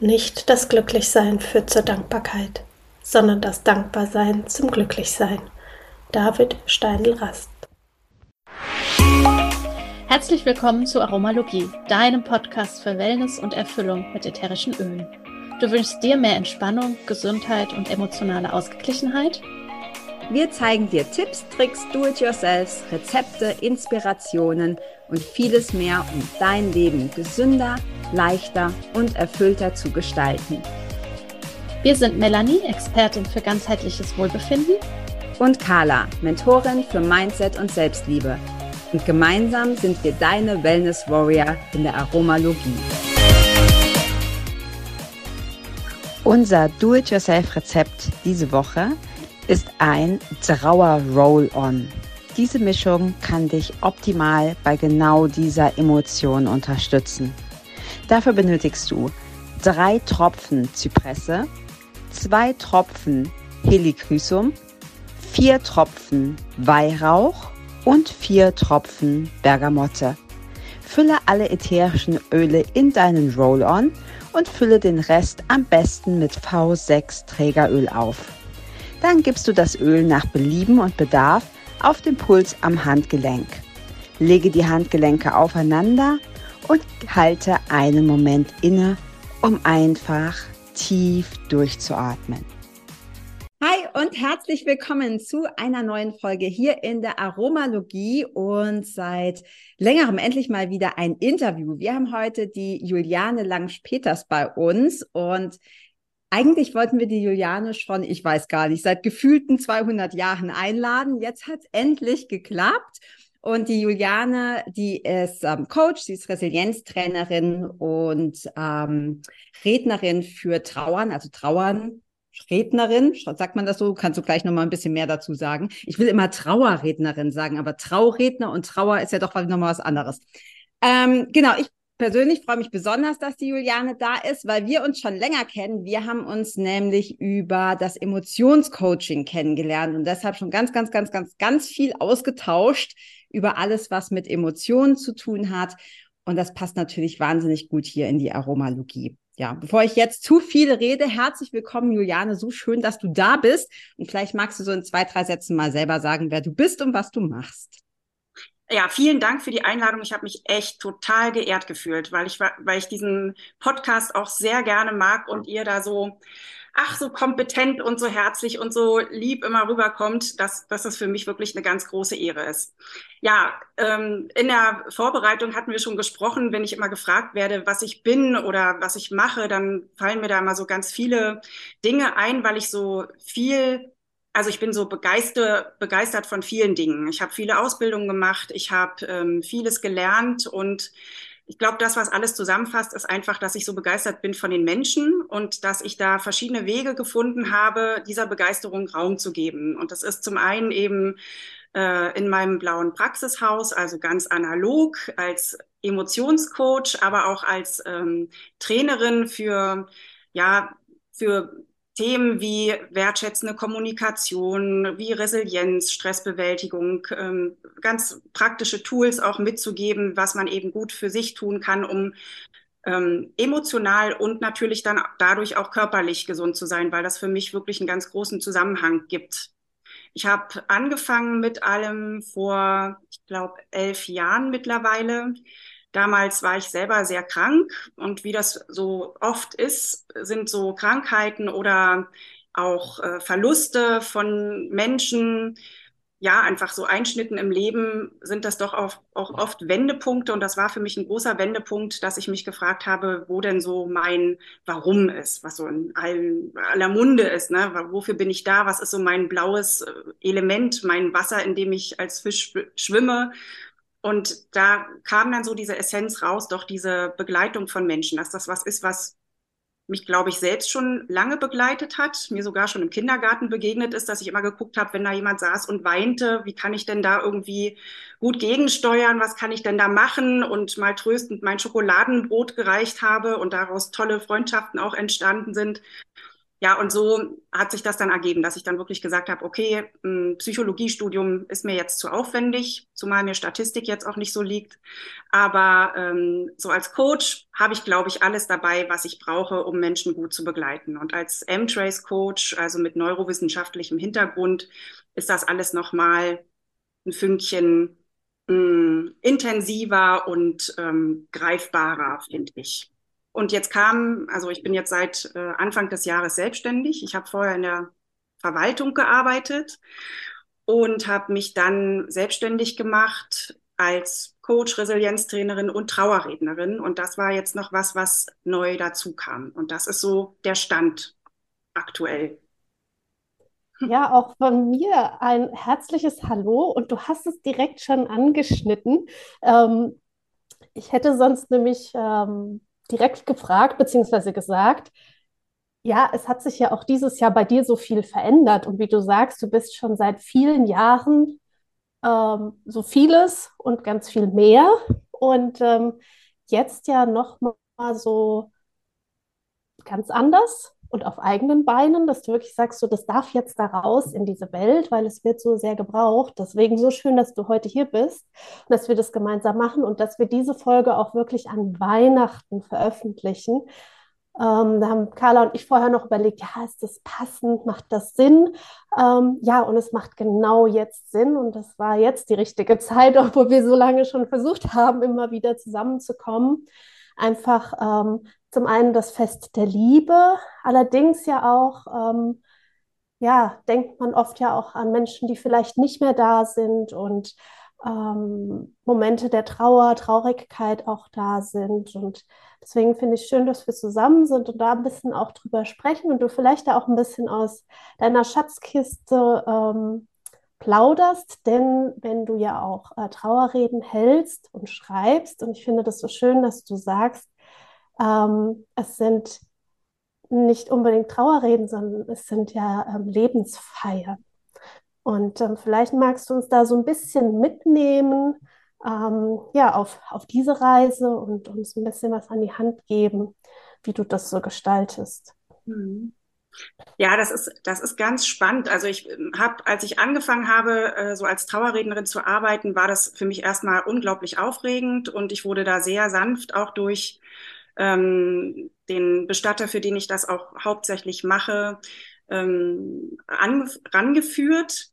Nicht das Glücklichsein führt zur Dankbarkeit, sondern das Dankbarsein zum Glücklichsein. David Steindl-Rast. Herzlich willkommen zu Aromalogie, deinem Podcast für Wellness und Erfüllung mit ätherischen Ölen. Du wünschst dir mehr Entspannung, Gesundheit und emotionale Ausgeglichenheit? Wir zeigen dir Tipps, Tricks, Do-it-yourselfs, Rezepte, Inspirationen und vieles mehr, um dein Leben gesünder, leichter und erfüllter zu gestalten. Wir sind Melanie, Expertin für ganzheitliches Wohlbefinden. Und Carla, Mentorin für Mindset und Selbstliebe. Und gemeinsam sind wir deine Wellness Warrior in der Aromalogie. Unser Do-it-yourself-Rezept diese Woche ist ein Trauer Roll-On. Diese Mischung kann dich optimal bei genau dieser Emotion unterstützen. Dafür benötigst du drei Tropfen Zypresse, zwei Tropfen Helichrysum, vier Tropfen Weihrauch und vier Tropfen Bergamotte. Fülle alle ätherischen Öle in deinen Roll-On und fülle den Rest am besten mit V6 Trägeröl auf. Dann gibst du das Öl nach Belieben und Bedarf auf den Puls am Handgelenk. Lege die Handgelenke aufeinander und halte einen Moment inne, um einfach tief durchzuatmen. Hi und herzlich willkommen zu einer neuen Folge hier in der Aromalogie und seit längerem endlich mal wieder ein Interview. Wir haben heute die Juliane Langsch-Peters bei uns und eigentlich wollten wir die Juliane schon, ich weiß gar nicht, seit gefühlten 200 Jahren einladen. Jetzt hat es endlich geklappt. Und die Juliane, die ist ähm, Coach, sie ist Resilienztrainerin und ähm, Rednerin für Trauern, also Trauern, Rednerin, sagt man das so? Kannst du gleich nochmal ein bisschen mehr dazu sagen? Ich will immer Trauerrednerin sagen, aber Trauredner und Trauer ist ja doch nochmal was anderes. Ähm, genau, ich persönlich freue mich besonders, dass die Juliane da ist, weil wir uns schon länger kennen. Wir haben uns nämlich über das Emotionscoaching kennengelernt und deshalb schon ganz, ganz, ganz, ganz, ganz viel ausgetauscht über alles, was mit Emotionen zu tun hat. Und das passt natürlich wahnsinnig gut hier in die Aromalogie. Ja, bevor ich jetzt zu viel rede, herzlich willkommen, Juliane. So schön, dass du da bist. Und vielleicht magst du so in zwei, drei Sätzen mal selber sagen, wer du bist und was du machst. Ja, vielen Dank für die Einladung. Ich habe mich echt total geehrt gefühlt, weil ich, weil ich diesen Podcast auch sehr gerne mag und ihr da so, ach, so kompetent und so herzlich und so lieb immer rüberkommt, dass, dass es für mich wirklich eine ganz große Ehre ist. Ja, ähm, in der Vorbereitung hatten wir schon gesprochen, wenn ich immer gefragt werde, was ich bin oder was ich mache, dann fallen mir da immer so ganz viele Dinge ein, weil ich so viel also ich bin so begeistert, begeistert von vielen Dingen. Ich habe viele Ausbildungen gemacht, ich habe ähm, vieles gelernt und ich glaube, das, was alles zusammenfasst, ist einfach, dass ich so begeistert bin von den Menschen und dass ich da verschiedene Wege gefunden habe, dieser Begeisterung Raum zu geben. Und das ist zum einen eben äh, in meinem blauen Praxishaus, also ganz analog als Emotionscoach, aber auch als ähm, Trainerin für ja für Themen wie wertschätzende Kommunikation, wie Resilienz, Stressbewältigung, ähm, ganz praktische Tools auch mitzugeben, was man eben gut für sich tun kann, um ähm, emotional und natürlich dann dadurch auch körperlich gesund zu sein, weil das für mich wirklich einen ganz großen Zusammenhang gibt. Ich habe angefangen mit allem vor, ich glaube, elf Jahren mittlerweile Damals war ich selber sehr krank und wie das so oft ist, sind so Krankheiten oder auch äh, Verluste von Menschen, ja, einfach so Einschnitten im Leben sind das doch auch, auch oft Wendepunkte. Und das war für mich ein großer Wendepunkt, dass ich mich gefragt habe, wo denn so mein Warum ist, was so in allen, aller Munde ist. Ne? Wofür bin ich da? Was ist so mein blaues äh, Element, mein Wasser, in dem ich als Fisch schwimme? Und da kam dann so diese Essenz raus, doch diese Begleitung von Menschen, dass das was ist, was mich, glaube ich, selbst schon lange begleitet hat, mir sogar schon im Kindergarten begegnet ist, dass ich immer geguckt habe, wenn da jemand saß und weinte, wie kann ich denn da irgendwie gut gegensteuern, was kann ich denn da machen und mal tröstend mein Schokoladenbrot gereicht habe und daraus tolle Freundschaften auch entstanden sind. Ja, und so hat sich das dann ergeben, dass ich dann wirklich gesagt habe, okay, ein Psychologiestudium ist mir jetzt zu aufwendig, zumal mir Statistik jetzt auch nicht so liegt. Aber ähm, so als Coach habe ich, glaube ich, alles dabei, was ich brauche, um Menschen gut zu begleiten. Und als M-Trace-Coach, also mit neurowissenschaftlichem Hintergrund, ist das alles nochmal ein Fünkchen mh, mm, intensiver und ähm, greifbarer, finde ich. Und jetzt kam, also ich bin jetzt seit äh, Anfang des Jahres selbstständig. Ich habe vorher in der Verwaltung gearbeitet und habe mich dann selbstständig gemacht als Coach, Resilienztrainerin und Trauerrednerin. Und das war jetzt noch was, was neu dazu kam. Und das ist so der Stand aktuell. Ja, auch von mir ein herzliches Hallo und du hast es direkt schon angeschnitten. Ähm, ich hätte sonst nämlich ähm, direkt gefragt bzw. gesagt, ja, es hat sich ja auch dieses Jahr bei dir so viel verändert. Und wie du sagst, du bist schon seit vielen Jahren ähm, so vieles und ganz viel mehr. Und ähm, jetzt ja noch mal so ganz anders und auf eigenen Beinen, dass du wirklich sagst, so, das darf jetzt da raus in diese Welt, weil es wird so sehr gebraucht. Deswegen so schön, dass du heute hier bist und dass wir das gemeinsam machen und dass wir diese Folge auch wirklich an Weihnachten veröffentlichen. Ähm, da haben Carla und ich vorher noch überlegt, ja, ist das passend, macht das Sinn? Ähm, ja, und es macht genau jetzt Sinn und das war jetzt die richtige Zeit, obwohl wir so lange schon versucht haben, immer wieder zusammenzukommen. Einfach ähm, zum einen das Fest der Liebe, allerdings ja auch, ähm, ja, denkt man oft ja auch an Menschen, die vielleicht nicht mehr da sind und ähm, Momente der Trauer, Traurigkeit auch da sind. Und deswegen finde ich schön, dass wir zusammen sind und da ein bisschen auch drüber sprechen und du vielleicht auch ein bisschen aus deiner Schatzkiste ähm, plauderst, denn wenn du ja auch äh, Trauerreden hältst und schreibst, und ich finde das so schön, dass du sagst, ähm, es sind nicht unbedingt Trauerreden, sondern es sind ja ähm, Lebensfeiern. Und ähm, vielleicht magst du uns da so ein bisschen mitnehmen, ähm, ja, auf, auf diese Reise und uns ein bisschen was an die Hand geben, wie du das so gestaltest. Mhm. Ja, das ist, das ist ganz spannend. Also ich ähm, habe, als ich angefangen habe, äh, so als Trauerrednerin zu arbeiten, war das für mich erstmal unglaublich aufregend und ich wurde da sehr sanft auch durch ähm, den Bestatter, für den ich das auch hauptsächlich mache, ähm, an, rangeführt.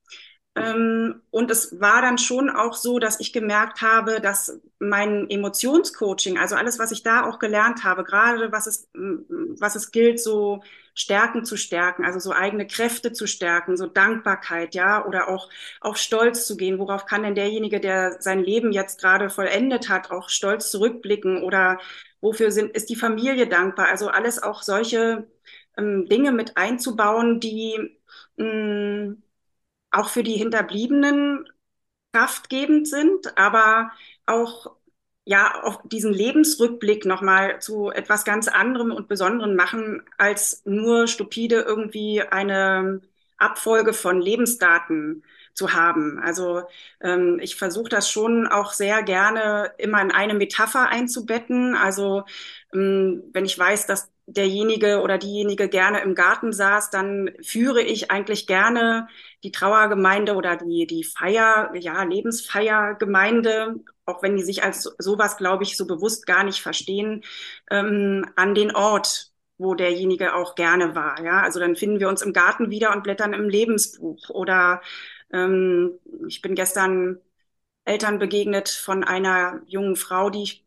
Ähm, und es war dann schon auch so, dass ich gemerkt habe, dass mein Emotionscoaching, also alles, was ich da auch gelernt habe, gerade was es, was es gilt, so Stärken zu stärken, also so eigene Kräfte zu stärken, so Dankbarkeit, ja, oder auch auf Stolz zu gehen. Worauf kann denn derjenige, der sein Leben jetzt gerade vollendet hat, auch stolz zurückblicken oder wofür sind, ist die Familie dankbar? Also alles auch solche ähm, Dinge mit einzubauen, die mh, auch für die Hinterbliebenen kraftgebend sind, aber auch ja auf diesen Lebensrückblick nochmal zu etwas ganz anderem und Besonderem machen, als nur stupide irgendwie eine Abfolge von Lebensdaten zu haben. Also ähm, ich versuche das schon auch sehr gerne immer in eine Metapher einzubetten. Also ähm, wenn ich weiß, dass derjenige oder diejenige gerne im Garten saß, dann führe ich eigentlich gerne die Trauergemeinde oder die, die Feier, ja, Lebensfeiergemeinde, auch wenn die sich als sowas, glaube ich, so bewusst gar nicht verstehen, ähm, an den Ort, wo derjenige auch gerne war. Ja, also dann finden wir uns im Garten wieder und blättern im Lebensbuch. Oder ähm, ich bin gestern Eltern begegnet von einer jungen Frau, die ich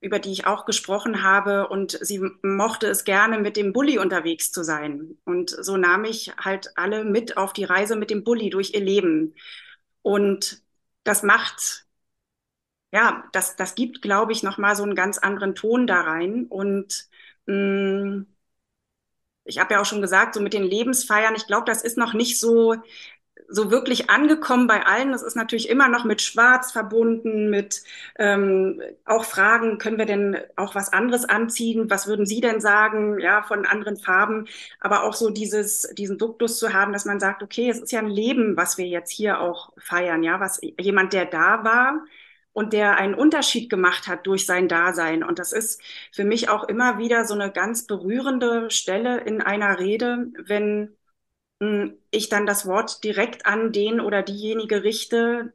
über die ich auch gesprochen habe. Und sie mochte es gerne, mit dem Bulli unterwegs zu sein. Und so nahm ich halt alle mit auf die Reise mit dem Bulli durch ihr Leben. Und das macht, ja, das, das gibt, glaube ich, nochmal so einen ganz anderen Ton da rein. Und mh, mm, ich habe ja auch schon gesagt, so mit den Lebensfeiern, ich glaube, das ist noch nicht so so wirklich angekommen bei allen. Das ist natürlich immer noch mit Schwarz verbunden, mit ähm, auch Fragen, können wir denn auch was anderes anziehen? Was würden Sie denn sagen, ja, von anderen Farben? Aber auch so dieses, diesen Duktus zu haben, dass man sagt, okay, es ist ja ein Leben, was wir jetzt hier auch feiern, ja, was jemand, der da war und der einen Unterschied gemacht hat durch sein Dasein. Und das ist für mich auch immer wieder so eine ganz berührende Stelle in einer Rede, wenn ich dann das Wort direkt an den oder diejenige richte,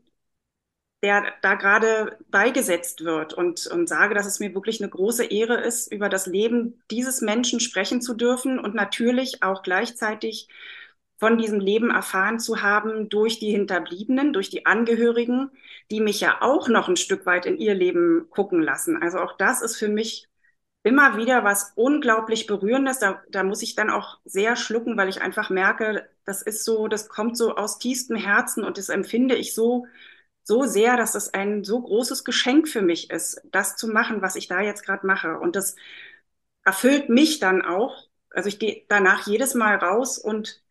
der da gerade beigesetzt wird und, und sage, dass es mir wirklich eine große Ehre ist, über das Leben dieses Menschen sprechen zu dürfen und natürlich auch gleichzeitig von diesem Leben erfahren zu haben durch die Hinterbliebenen, durch die Angehörigen, die mich ja auch noch ein Stück weit in ihr Leben gucken lassen. Also auch das ist für mich immer wieder was unglaublich Berührendes. Da, da muss ich dann auch sehr schlucken, weil ich einfach merke, das ist so, das kommt so aus tiefstem Herzen und das empfinde ich so, so sehr, dass das ein so großes Geschenk für mich ist, das zu machen, was ich da jetzt gerade mache. Und das erfüllt mich dann auch. Also ich gehe danach jedes Mal raus und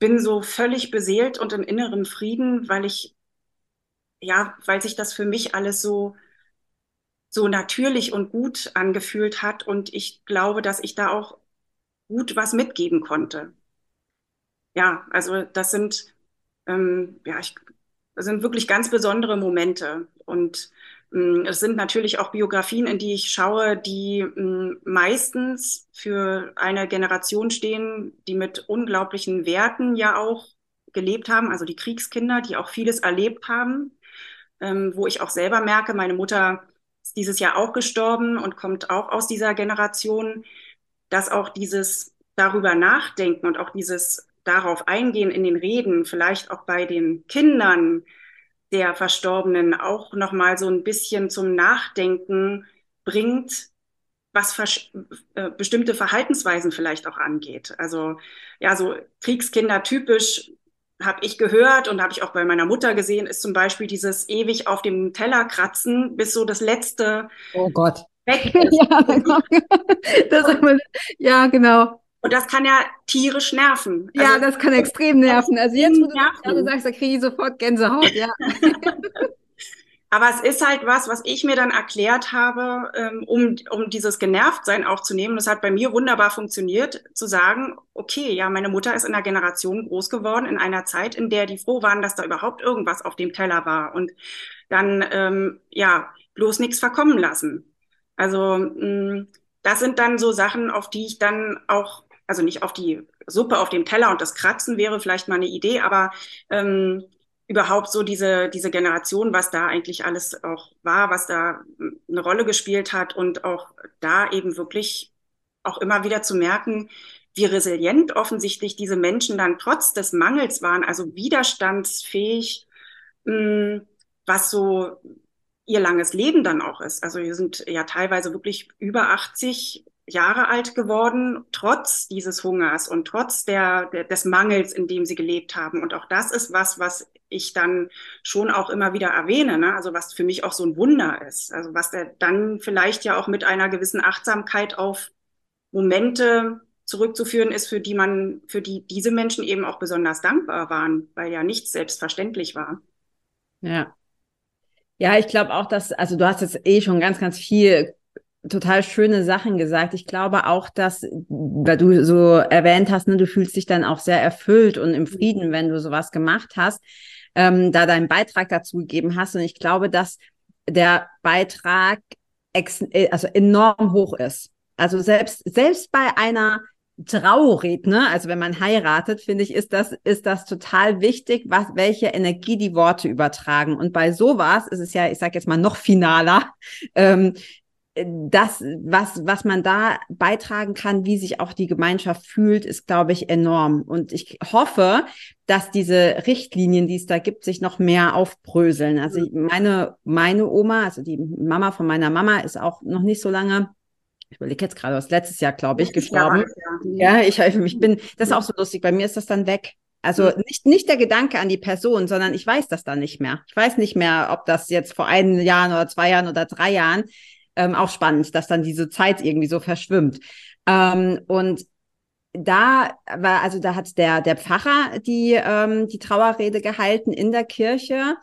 bin so völlig beseelt und in innerem Frieden, weil ich, ja, weil sich das für mich alles so, so natürlich und gut angefühlt hat und ich glaube, dass ich da auch gut was mitgeben konnte. Ja, also das sind, ähm, ja, ich, das sind wirklich ganz besondere Momente und Mm, es sind natürlich auch Biografien, in die ich schaue, die mm, meistens für eine Generation stehen, die mit unglaublichen Werten ja auch gelebt haben, also die Kriegskinder, die auch vieles erlebt haben, ähm, wo ich auch selber merke, meine Mutter ist dieses Jahr auch gestorben und kommt auch aus dieser Generation, dass auch dieses darüber nachdenken und auch dieses darauf eingehen in den Reden, vielleicht auch bei den Kindern, der Verstorbenen auch noch mal so ein bisschen zum Nachdenken bringt, was äh, bestimmte Verhaltensweisen vielleicht auch angeht. Also ja, so Kriegskinder typisch habe ich gehört und habe ich auch bei meiner Mutter gesehen, ist zum Beispiel dieses ewig auf dem Teller kratzen, bis so das letzte. Oh Gott. Weg ist. ja, genau. das, ja, genau. Und das kann ja tierisch nerven. Also, ja, das kann extrem nerven. Also jetzt, wo du gerade sagst, da kriege ich sofort Gänsehaut, ja. Aber es ist halt was, was ich mir dann erklärt habe, ähm, um, um dieses Genervtsein auch zu nehmen. Das hat bei mir wunderbar funktioniert, zu sagen, okay, ja, meine Mutter ist in einer Generation groß geworden, in einer Zeit, in der die froh waren, dass da überhaupt irgendwas auf dem Teller war. Und dann, ähm, ja, bloß nichts verkommen lassen. Also, mm, das sind dann so Sachen, auf die ich dann auch also nicht auf die Suppe auf dem Teller und das Kratzen wäre vielleicht mal eine Idee, aber ähm, überhaupt so diese, diese Generation, was da eigentlich alles auch war, was da eine Rolle gespielt hat und auch da eben wirklich auch immer wieder zu merken, wie resilient offensichtlich diese Menschen dann trotz des Mangels waren, also widerstandsfähig, hm, was so ihr langes Leben dann auch ist. Also wir sind ja teilweise wirklich über 80 Jahre alt geworden, trotz dieses Hungers und trotz der, der, des Mangels, in dem sie gelebt haben. Und auch das ist was, was ich dann schon auch immer wieder erwähne, ne? also was für mich auch so ein Wunder ist. Also was der dann vielleicht ja auch mit einer gewissen Achtsamkeit auf Momente zurückzuführen ist, für die man, für die diese Menschen eben auch besonders dankbar waren, weil ja nichts selbstverständlich war. Ja. Ja, ich glaube auch, dass, also du hast jetzt eh schon ganz, ganz viel total schöne Sachen gesagt. Ich glaube auch, dass, weil du so erwähnt hast, ne, du fühlst dich dann auch sehr erfüllt und im Frieden, wenn du sowas gemacht hast, ähm, da deinen Beitrag dazu gegeben hast. Und ich glaube, dass der Beitrag äh, also enorm hoch ist. Also selbst, selbst bei einer Trauredner, also wenn man heiratet, finde ich, ist das, ist das total wichtig, was, welche Energie die Worte übertragen. Und bei sowas ist es ja, ich sage jetzt mal noch finaler, ähm, das, was, was man da beitragen kann, wie sich auch die Gemeinschaft fühlt, ist, glaube ich, enorm. Und ich hoffe, dass diese Richtlinien, die es da gibt, sich noch mehr aufbröseln. Also meine, meine Oma, also die Mama von meiner Mama, ist auch noch nicht so lange ich überlege jetzt gerade, was letztes Jahr, glaube ich, gestorben. Ja, ich, ich bin, das ist auch so lustig. Bei mir ist das dann weg. Also nicht, nicht der Gedanke an die Person, sondern ich weiß das dann nicht mehr. Ich weiß nicht mehr, ob das jetzt vor einem Jahr oder zwei Jahren oder drei Jahren ähm, auch spannend, dass dann diese Zeit irgendwie so verschwimmt. Ähm, und da war, also da hat der, der Pfarrer die, ähm, die Trauerrede gehalten in der Kirche.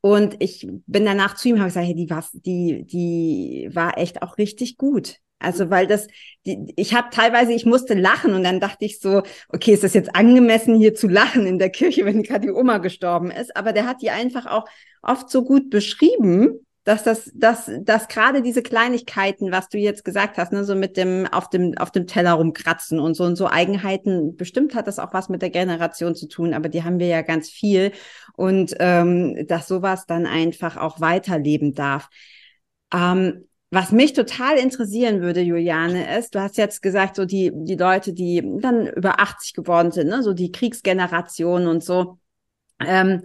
Und ich bin danach zu ihm und habe gesagt, hey, die war, die, die war echt auch richtig gut. Also weil das, die, ich habe teilweise, ich musste lachen und dann dachte ich so, okay, ist das jetzt angemessen, hier zu lachen in der Kirche, wenn gerade die Oma gestorben ist? Aber der hat die einfach auch oft so gut beschrieben, dass das, dass, dass gerade diese Kleinigkeiten, was du jetzt gesagt hast, ne, so mit dem auf dem auf dem Teller rumkratzen und so und so Eigenheiten, bestimmt hat das auch was mit der Generation zu tun, aber die haben wir ja ganz viel und ähm, dass sowas dann einfach auch weiterleben darf. Ähm, was mich total interessieren würde, Juliane, ist, du hast jetzt gesagt, so die, die Leute, die dann über 80 geworden sind, ne, so die Kriegsgeneration und so. Ähm,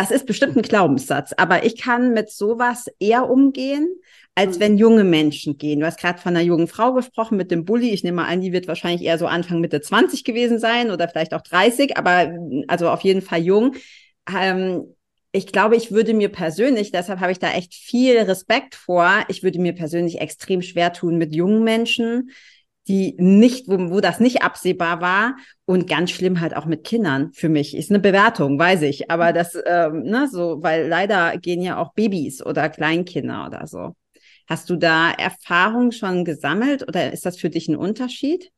das ist bestimmt ein Glaubenssatz, aber ich kann mit sowas eher umgehen, als mhm. wenn junge Menschen gehen. Du hast gerade von einer jungen Frau gesprochen mit dem Bulli. Ich nehme mal an, die wird wahrscheinlich eher so Anfang Mitte 20 gewesen sein oder vielleicht auch 30, aber also auf jeden Fall jung. Ähm, ich glaube, ich würde mir persönlich, deshalb habe ich da echt viel Respekt vor, ich würde mir persönlich extrem schwer tun mit jungen Menschen, die nicht, wo, wo das nicht absehbar war und ganz schlimm halt auch mit Kindern für mich. Ist eine Bewertung, weiß ich, aber das, ähm, ne, so, weil leider gehen ja auch Babys oder Kleinkinder oder so. Hast du da Erfahrung schon gesammelt oder ist das für dich ein Unterschied?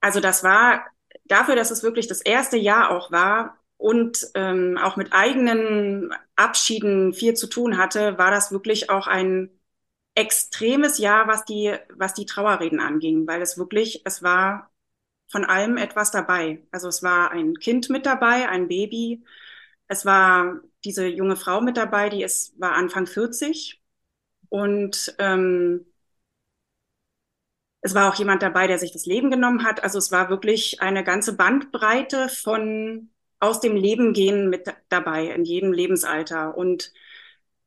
Also das war dafür, dass es wirklich das erste Jahr auch war, und ähm, auch mit eigenen Abschieden viel zu tun hatte, war das wirklich auch ein extremes Jahr, was die, was die Trauerreden anging, weil es wirklich, es war von allem etwas dabei. Also es war ein Kind mit dabei, ein Baby. Es war diese junge Frau mit dabei, die ist, war Anfang 40. Und ähm, es war auch jemand dabei, der sich das Leben genommen hat. Also es war wirklich eine ganze Bandbreite von aus dem Leben gehen mit dabei, in jedem Lebensalter. Und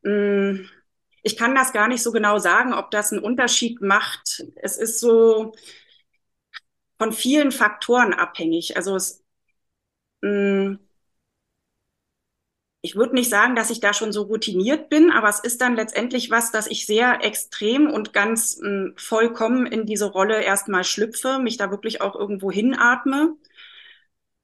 mh, mm, ich kann das gar nicht so genau sagen, ob das einen Unterschied macht. Es ist so von vielen Faktoren abhängig. Also es, mh, mm, ich würde nicht sagen, dass ich da schon so routiniert bin, aber es ist dann letztendlich was, dass ich sehr extrem und ganz mh, mm, vollkommen in diese Rolle erstmal schlüpfe, mich da wirklich auch irgendwo hinatme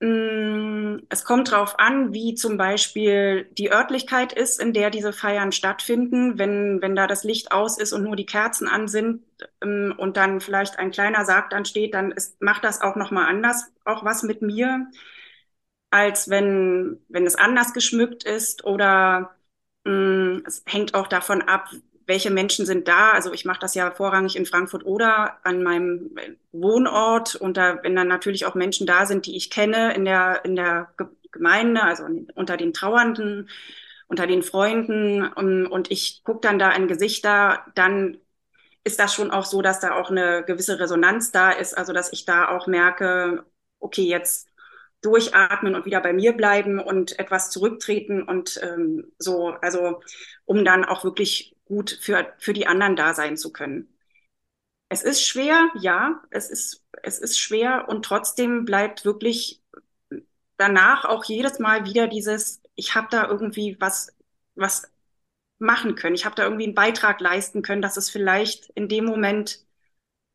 es kommt darauf an, wie zum Beispiel die Örtlichkeit ist, in der diese Feiern stattfinden. Wenn, wenn da das Licht aus ist und nur die Kerzen an sind ähm, und dann vielleicht ein kleiner Sarg dann steht, dann ist, macht das auch nochmal anders auch was mit mir, als wenn, wenn es anders geschmückt ist oder mh, mm, es hängt auch davon ab, welche Menschen sind da? Also ich mache das ja vorrangig in Frankfurt oder an meinem Wohnort und da, wenn dann natürlich auch Menschen da sind, die ich kenne in der, in der Gemeinde, also unter den Trauernden, unter den Freunden und, und ich gucke dann da in Gesichter, dann ist das schon auch so, dass da auch eine gewisse Resonanz da ist, also dass ich da auch merke, okay, jetzt durchatmen und wieder bei mir bleiben und etwas zurücktreten und ähm, so, also um dann auch wirklich gut für, für die anderen da sein zu können. Es ist schwer, ja, es ist, es ist schwer und trotzdem bleibt wirklich danach auch jedes Mal wieder dieses, ich habe da irgendwie was, was machen können. Ich habe da irgendwie einen Beitrag leisten können, dass es vielleicht in dem Moment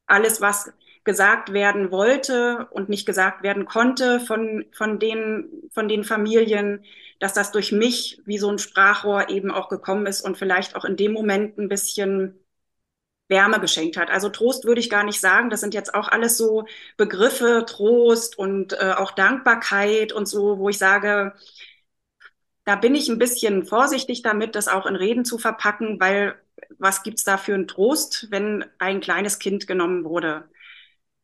alles, was gesagt werden wollte und nicht gesagt werden konnte von, von, den, von den Familien, dass das durch mich wie so ein Sprachrohr eben auch gekommen ist und vielleicht auch in dem Moment ein bisschen Wärme geschenkt hat. Also Trost würde ich gar nicht sagen. Das sind jetzt auch alles so Begriffe, Trost und äh, auch Dankbarkeit und so, wo ich sage, da bin ich ein bisschen vorsichtig damit, das auch in Reden zu verpacken, weil was gibt's da für einen Trost, wenn ein kleines Kind genommen wurde?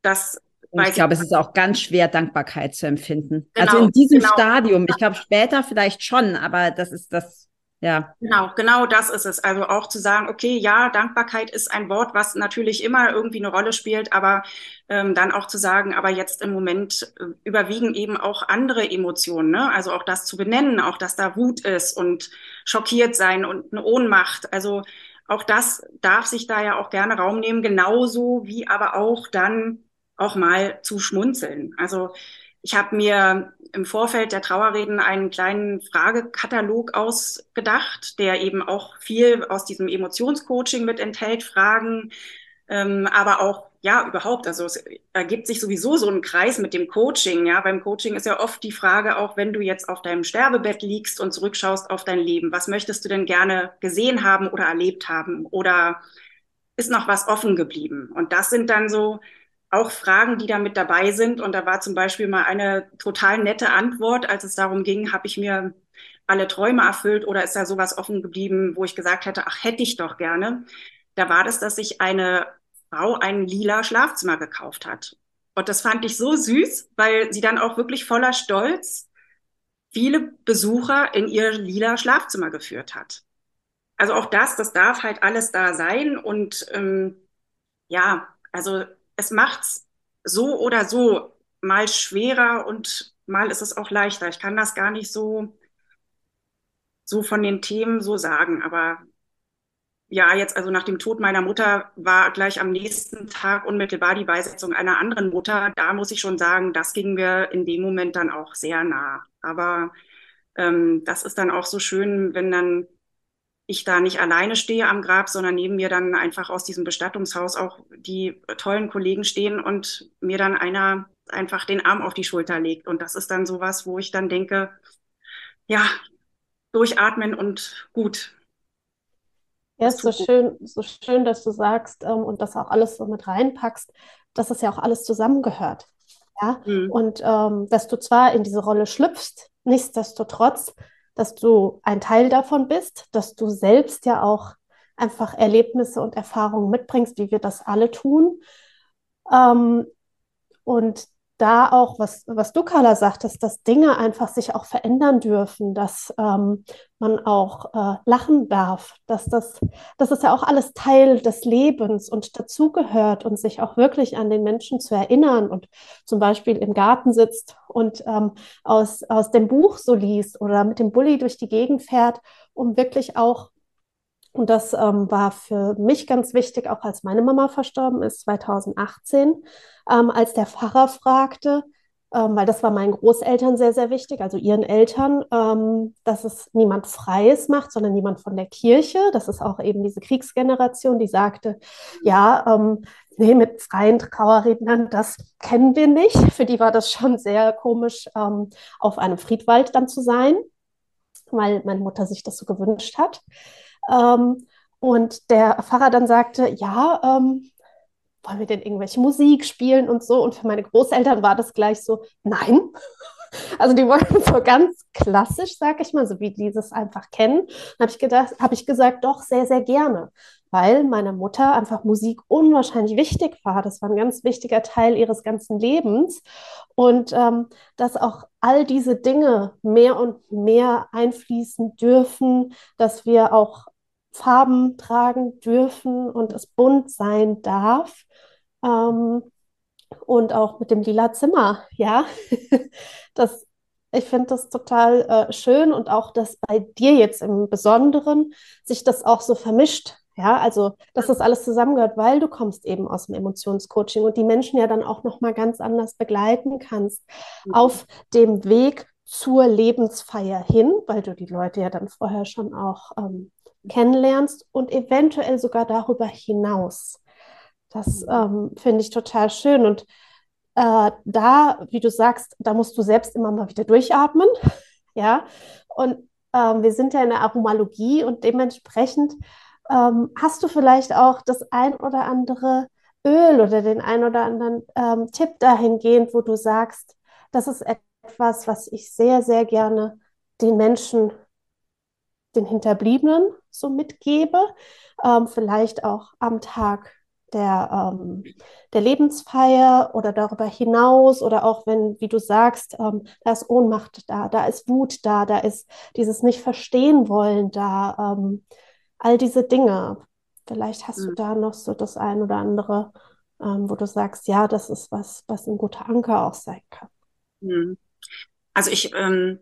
Das ich glaube, es ist auch ganz schwer, Dankbarkeit zu empfinden. Genau, also in diesem genau. Stadium. Ich glaube, später vielleicht schon, aber das ist das, ja. Genau, genau das ist es. Also auch zu sagen, okay, ja, Dankbarkeit ist ein Wort, was natürlich immer irgendwie eine Rolle spielt, aber ähm, dann auch zu sagen, aber jetzt im Moment äh, überwiegen eben auch andere Emotionen. Ne? Also auch das zu benennen, auch dass da Wut ist und schockiert sein und eine Ohnmacht. Also auch das darf sich da ja auch gerne Raum nehmen, genauso wie aber auch dann auch mal zu schmunzeln. Also ich habe mir im Vorfeld der Trauerreden einen kleinen Fragekatalog ausgedacht, der eben auch viel aus diesem Emotionscoaching mit enthält, Fragen, ähm, aber auch ja überhaupt. Also es ergibt sich sowieso so ein Kreis mit dem Coaching. Ja, beim Coaching ist ja oft die Frage, auch wenn du jetzt auf deinem Sterbebett liegst und zurückschaust auf dein Leben, was möchtest du denn gerne gesehen haben oder erlebt haben? Oder ist noch was offen geblieben? Und das sind dann so auch Fragen, die da mit dabei sind. Und da war zum Beispiel mal eine total nette Antwort, als es darum ging, habe ich mir alle Träume erfüllt oder ist da sowas offen geblieben, wo ich gesagt hätte, ach, hätte ich doch gerne. Da war das, dass sich eine Frau ein lila Schlafzimmer gekauft hat. Und das fand ich so süß, weil sie dann auch wirklich voller Stolz viele Besucher in ihr lila Schlafzimmer geführt hat. Also auch das, das darf halt alles da sein. Und ähm, ja, also es macht's so oder so mal schwerer und mal ist es auch leichter. Ich kann das gar nicht so, so von den Themen so sagen. Aber ja, jetzt also nach dem Tod meiner Mutter war gleich am nächsten Tag unmittelbar die Beisetzung einer anderen Mutter. Da muss ich schon sagen, das ging mir in dem Moment dann auch sehr nah. Aber ähm, das ist dann auch so schön, wenn dann ich da nicht alleine stehe am Grab, sondern neben mir dann einfach aus diesem Bestattungshaus auch die tollen Kollegen stehen und mir dann einer einfach den Arm auf die Schulter legt. Und das ist dann sowas, wo ich dann denke, ja, durchatmen und gut. Ja, ist so schön, so schön, dass du sagst ähm, und das auch alles so mit reinpackst, dass es ja auch alles zusammengehört. Ja, mhm. und ähm, dass du zwar in diese Rolle schlüpfst, nichtsdestotrotz, dass du ein Teil davon bist, dass du selbst ja auch einfach Erlebnisse und Erfahrungen mitbringst, wie wir das alle tun. Ähm, und da auch, was, was du, Carla, sagtest, dass Dinge einfach sich auch verändern dürfen, dass ähm, man auch äh, lachen darf, dass das, das ist ja auch alles Teil des Lebens und dazugehört und sich auch wirklich an den Menschen zu erinnern und zum Beispiel im Garten sitzt und ähm, aus, aus dem Buch so liest oder mit dem Bulli durch die Gegend fährt, um wirklich auch und das ähm, war für mich ganz wichtig, auch als meine Mama verstorben ist, 2018, ähm, als der Pfarrer fragte, ähm, weil das war meinen Großeltern sehr, sehr wichtig, also ihren Eltern, ähm, dass es niemand Freies macht, sondern niemand von der Kirche. Das ist auch eben diese Kriegsgeneration, die sagte, ja, ähm, nee, mit freien Trauerrednern, das kennen wir nicht. Für die war das schon sehr komisch, ähm, auf einem Friedwald dann zu sein, weil meine Mutter sich das so gewünscht hat. Ähm, und der Pfarrer dann sagte, ja, ähm, wollen wir denn irgendwelche Musik spielen und so? Und für meine Großeltern war das gleich so, nein. Also die wollten so ganz klassisch, sag ich mal, so wie die das einfach kennen. Habe ich gedacht, habe ich gesagt, doch sehr, sehr gerne, weil meiner Mutter einfach Musik unwahrscheinlich wichtig war. Das war ein ganz wichtiger Teil ihres ganzen Lebens und ähm, dass auch all diese Dinge mehr und mehr einfließen dürfen, dass wir auch Farben tragen dürfen und es bunt sein darf. Ähm, und auch mit dem lila Zimmer, ja. das, ich finde das total äh, schön und auch, dass bei dir jetzt im Besonderen sich das auch so vermischt. Ja, also, dass das alles zusammengehört, weil du kommst eben aus dem Emotionscoaching und die Menschen ja dann auch nochmal ganz anders begleiten kannst mhm. auf dem Weg zur Lebensfeier hin, weil du die Leute ja dann vorher schon auch ähm, kennenlernst und eventuell sogar darüber hinaus. Das mhm. ähm, finde ich total schön. Und äh, da, wie du sagst, da musst du selbst immer mal wieder durchatmen. ja. Und ähm, wir sind ja in der Aromalogie und dementsprechend ähm, hast du vielleicht auch das ein oder andere Öl oder den ein oder anderen ähm, Tipp dahingehend, wo du sagst, das ist etwas, was ich sehr, sehr gerne den Menschen den Hinterbliebenen so mitgebe, ähm, vielleicht auch am Tag der, ähm, der Lebensfeier oder darüber hinaus oder auch wenn, wie du sagst, ähm, da ist Ohnmacht da, da ist Wut da, da ist dieses nicht verstehen wollen da, ähm, all diese Dinge. Vielleicht hast mhm. du da noch so das ein oder andere, ähm, wo du sagst, ja, das ist was, was ein guter Anker auch sein kann. Mhm. Also ich ähm,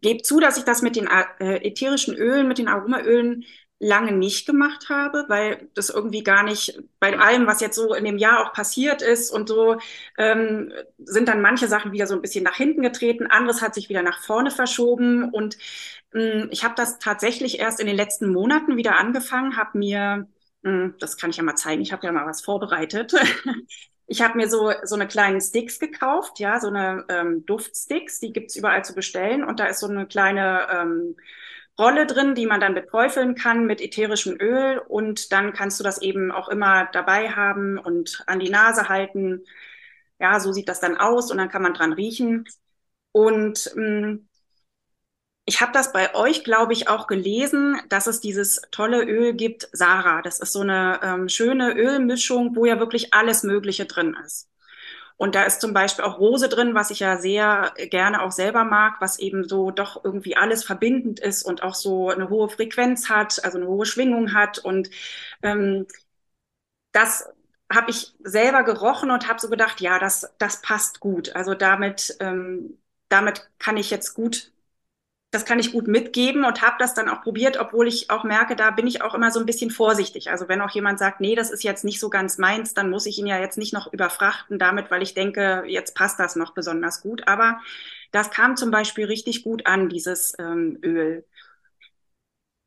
gebe zu, dass ich das mit den äh, ätherischen Ölen, mit den Aromaölen lange nicht gemacht habe, weil das irgendwie gar nicht bei allem, was jetzt so in dem Jahr auch passiert ist und so, ähm, sind dann manche Sachen wieder so ein bisschen nach hinten getreten, anderes hat sich wieder nach vorne verschoben und ähm, ich habe das tatsächlich erst in den letzten Monaten wieder angefangen, habe mir, äh, das kann ich ja mal zeigen, ich habe ja mal was vorbereitet, Ich habe mir so, so eine kleinen Sticks gekauft, ja, so eine ähm, Duftsticks, die gibt's überall zu bestellen. Und da ist so eine kleine ähm, Rolle drin, die man dann beträufeln kann mit ätherischem Öl. Und dann kannst du das eben auch immer dabei haben und an die Nase halten. Ja, so sieht das dann aus und dann kann man dran riechen. Und ähm, ich habe das bei euch, glaube ich, auch gelesen, dass es dieses tolle Öl gibt, Sarah. Das ist so eine ähm, schöne Ölmischung, wo ja wirklich alles Mögliche drin ist. Und da ist zum Beispiel auch Rose drin, was ich ja sehr gerne auch selber mag, was eben so doch irgendwie alles verbindend ist und auch so eine hohe Frequenz hat, also eine hohe Schwingung hat. Und ähm, das habe ich selber gerochen und habe so gedacht, ja, das, das passt gut. Also damit, ähm, damit kann ich jetzt gut das kann ich gut mitgeben und habe das dann auch probiert, obwohl ich auch merke, da bin ich auch immer so ein bisschen vorsichtig. Also wenn auch jemand sagt, nee, das ist jetzt nicht so ganz meins, dann muss ich ihn ja jetzt nicht noch überfrachten damit, weil ich denke, jetzt passt das noch besonders gut. Aber das kam zum Beispiel richtig gut an, dieses ähm, Öl.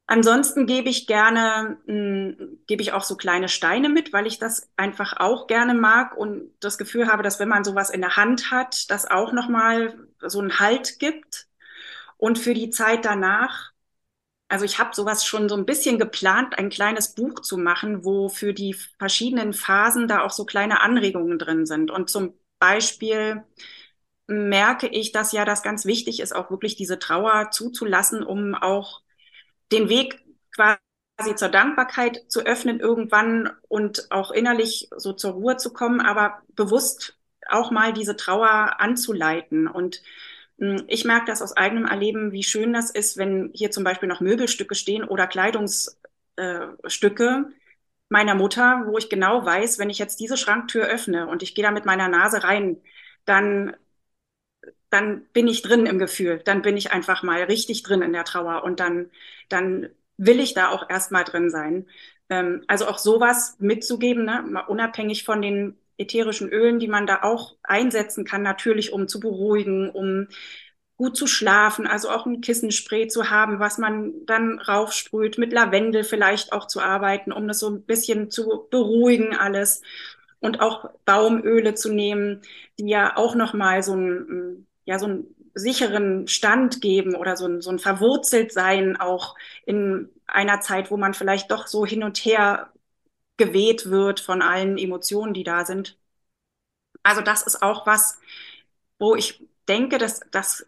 Ansonsten gebe ich gerne, mh, hm, gebe ich auch so kleine Steine mit, weil ich das einfach auch gerne mag und das Gefühl habe, dass wenn man sowas in der Hand hat, das auch nochmal so einen Halt gibt und für die Zeit danach, also ich habe sowas schon so ein bisschen geplant, ein kleines Buch zu machen, wo für die verschiedenen Phasen da auch so kleine Anregungen drin sind. Und zum Beispiel merke ich, dass ja das ganz wichtig ist, auch wirklich diese Trauer zuzulassen, um auch den Weg quasi zur Dankbarkeit zu öffnen irgendwann und auch innerlich so zur Ruhe zu kommen, aber bewusst auch mal diese Trauer anzuleiten. Und ich merke das aus eigenem Erleben, wie schön das ist, wenn hier zum Beispiel noch Möbelstücke stehen oder Kleidungsstücke äh, meiner Mutter, wo ich genau weiß, wenn ich jetzt diese Schranktür öffne und ich gehe da mit meiner Nase rein, dann, dann bin ich drin im Gefühl, dann bin ich einfach mal richtig drin in der Trauer und dann, dann will ich da auch erstmal drin sein. Ähm, also auch sowas mitzugeben, ne? unabhängig von den ätherischen Ölen, die man da auch einsetzen kann, natürlich um zu beruhigen, um gut zu schlafen, also auch ein Kissenspray zu haben, was man dann raufsprüht, mit Lavendel vielleicht auch zu arbeiten, um das so ein bisschen zu beruhigen alles. Und auch Baumöle zu nehmen, die ja auch noch mal so ein ja so einen sicheren Stand geben oder so ein, so ein verwurzelt sein auch in einer Zeit, wo man vielleicht doch so hin und her geweht wird von allen Emotionen, die da sind. Also das ist auch was, wo ich denke, dass das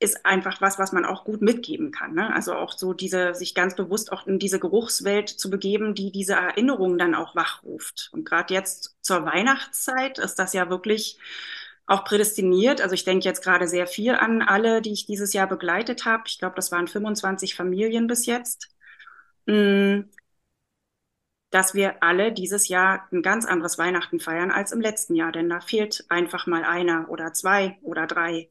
ist einfach was, was man auch gut mitgeben kann. Ne? Also auch so diese, sich ganz bewusst auch in diese Geruchswelt zu begeben, die diese Erinnerungen dann auch wachruft. Und gerade jetzt zur Weihnachtszeit ist das ja wirklich auch prädestiniert. Also ich denke jetzt gerade sehr viel an alle, die ich dieses Jahr begleitet habe. Ich glaube, das waren 25 Familien bis jetzt. Mm dass wir alle dieses Jahr ein ganz anderes Weihnachten feiern als im letzten Jahr, denn da fehlt einfach mal einer oder zwei oder drei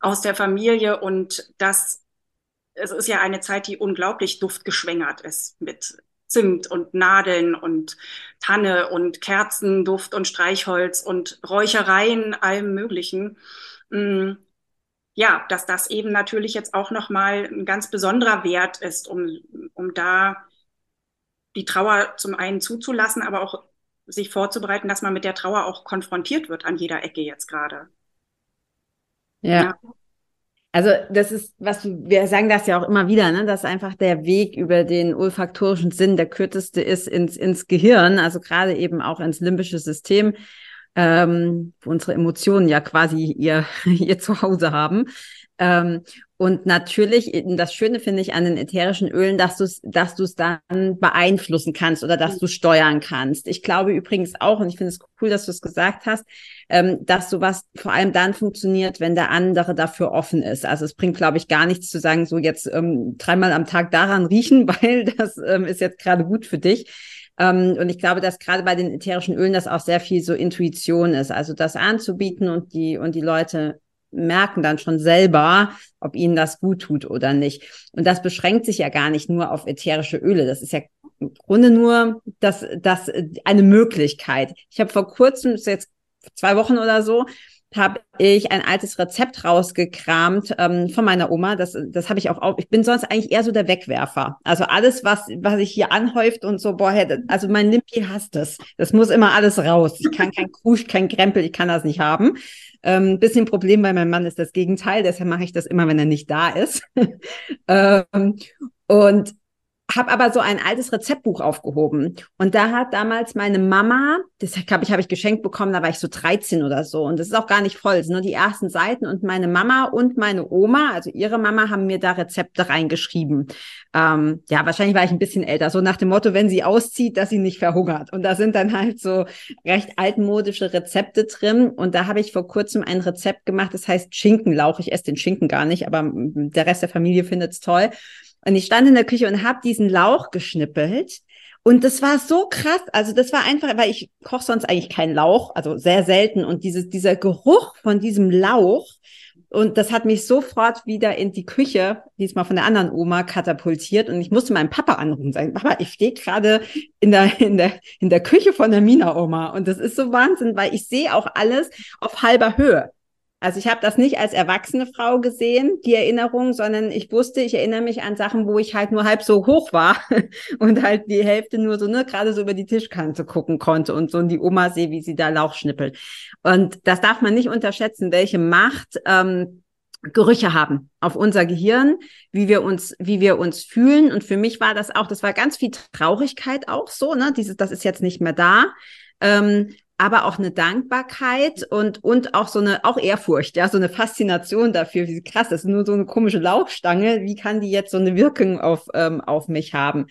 aus der Familie und das es ist ja eine Zeit, die unglaublich duftgeschwängert ist mit Zimt und Nadeln und Tanne und Kerzenduft und Streichholz und Räuchereien, allem Möglichen. Mm, ja, dass das eben natürlich jetzt auch nochmal ein ganz besonderer Wert ist, um, um da die Trauer zum einen zuzulassen, aber auch sich vorzubereiten, dass man mit der Trauer auch konfrontiert wird an jeder Ecke jetzt gerade. Ja. ja. Also das ist, was du, wir sagen das ja auch immer wieder, ne, dass einfach der Weg über den olfaktorischen Sinn der kürzeste ist ins, ins Gehirn, also gerade eben auch ins limbische System, ähm, wo unsere Emotionen ja quasi ihr, ihr Zuhause haben. Ähm, und natürlich, das Schöne finde ich an den ätherischen Ölen, dass du es dass du's dann beeinflussen kannst oder dass du steuern kannst. Ich glaube übrigens auch, und ich finde es cool, dass du es gesagt hast, ähm, dass sowas vor allem dann funktioniert, wenn der andere dafür offen ist. Also es bringt, glaube ich, gar nichts zu sagen, so jetzt ähm, dreimal am Tag daran riechen, weil das ähm, ist jetzt gerade gut für dich. Ähm, und ich glaube, dass gerade bei den ätherischen Ölen das auch sehr viel so Intuition ist, also das anzubieten und die und die Leute merken dann schon selber, ob ihnen das gut tut oder nicht. Und das beschränkt sich ja gar nicht nur auf ätherische Öle. Das ist ja im Grunde nur das, das eine Möglichkeit. Ich habe vor kurzem, ist jetzt zwei Wochen oder so, habe ich ein altes Rezept rausgekramt ähm, von meiner Oma. Das, das habe ich auch, auch. Ich bin sonst eigentlich eher so der Wegwerfer. Also alles, was, was sich hier anhäuft und so, boah, also mein Limpi hasst es. Das. das muss immer alles raus. Ich kann kein Krusch, kein Krempel, ich kann das nicht haben. Ähm, bisschen Problem bei meinem Mann ist das Gegenteil, deshalb mache ich das immer, wenn er nicht da ist. ähm, und habe aber so ein altes Rezeptbuch aufgehoben. Und da hat damals meine Mama, das habe ich, hab ich geschenkt bekommen, da war ich so 13 oder so. Und das ist auch gar nicht voll, es sind nur die ersten Seiten. Und meine Mama und meine Oma, also ihre Mama, haben mir da Rezepte reingeschrieben. Ähm, ja, wahrscheinlich war ich ein bisschen älter, so nach dem Motto, wenn sie auszieht, dass sie nicht verhungert. Und da sind dann halt so recht altmodische Rezepte drin. Und da habe ich vor kurzem ein Rezept gemacht, das heißt Schinkenlauch. Ich esse den Schinken gar nicht, aber der Rest der Familie findet es toll. Und ich stand in der Küche und habe diesen Lauch geschnippelt. Und das war so krass. Also das war einfach, weil ich koche sonst eigentlich keinen Lauch, also sehr selten. Und dieses, dieser Geruch von diesem Lauch, und das hat mich sofort wieder in die Küche, diesmal von der anderen Oma, katapultiert. Und ich musste meinem Papa anrufen und sagen, Papa, ich stehe gerade in der, in, der, in der Küche von der Mina-Oma. Und das ist so Wahnsinn, weil ich sehe auch alles auf halber Höhe. Also ich habe das nicht als erwachsene Frau gesehen, die Erinnerung, sondern ich wusste, ich erinnere mich an Sachen, wo ich halt nur halb so hoch war und halt die Hälfte nur so, ne, gerade so über die Tischkante gucken konnte und so und die Oma sehe, wie sie da Lauch schnippelt. Und das darf man nicht unterschätzen, welche Macht ähm, Gerüche haben auf unser Gehirn, wie wir uns, wie wir uns fühlen. Und für mich war das auch, das war ganz viel Traurigkeit auch so, ne? Dieses, das ist jetzt nicht mehr da. Ähm, aber auch eine Dankbarkeit und, und auch so eine, auch Ehrfurcht, ja, so eine Faszination dafür, wie krass, das ist nur so eine komische Lauchstange, wie kann die jetzt so eine Wirkung auf, ähm, auf mich haben?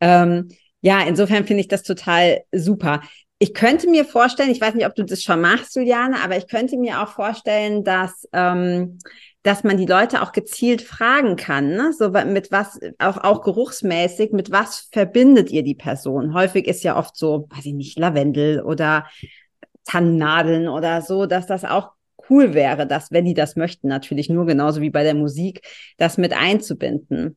Ähm, ja, insofern finde ich das total super. Ich könnte mir vorstellen, ich weiß nicht, ob du das schon machst, Juliane, aber ich könnte mir auch vorstellen, dass ähm, dass man die Leute auch gezielt fragen kann, ne? so mit was, auch, auch geruchsmäßig, mit was verbindet ihr die Person? Häufig ist ja oft so, weiß ich nicht, Lavendel oder Tannennadeln oder so, dass das auch cool wäre, dass, wenn die das möchten, natürlich nur genauso wie bei der Musik, das mit einzubinden.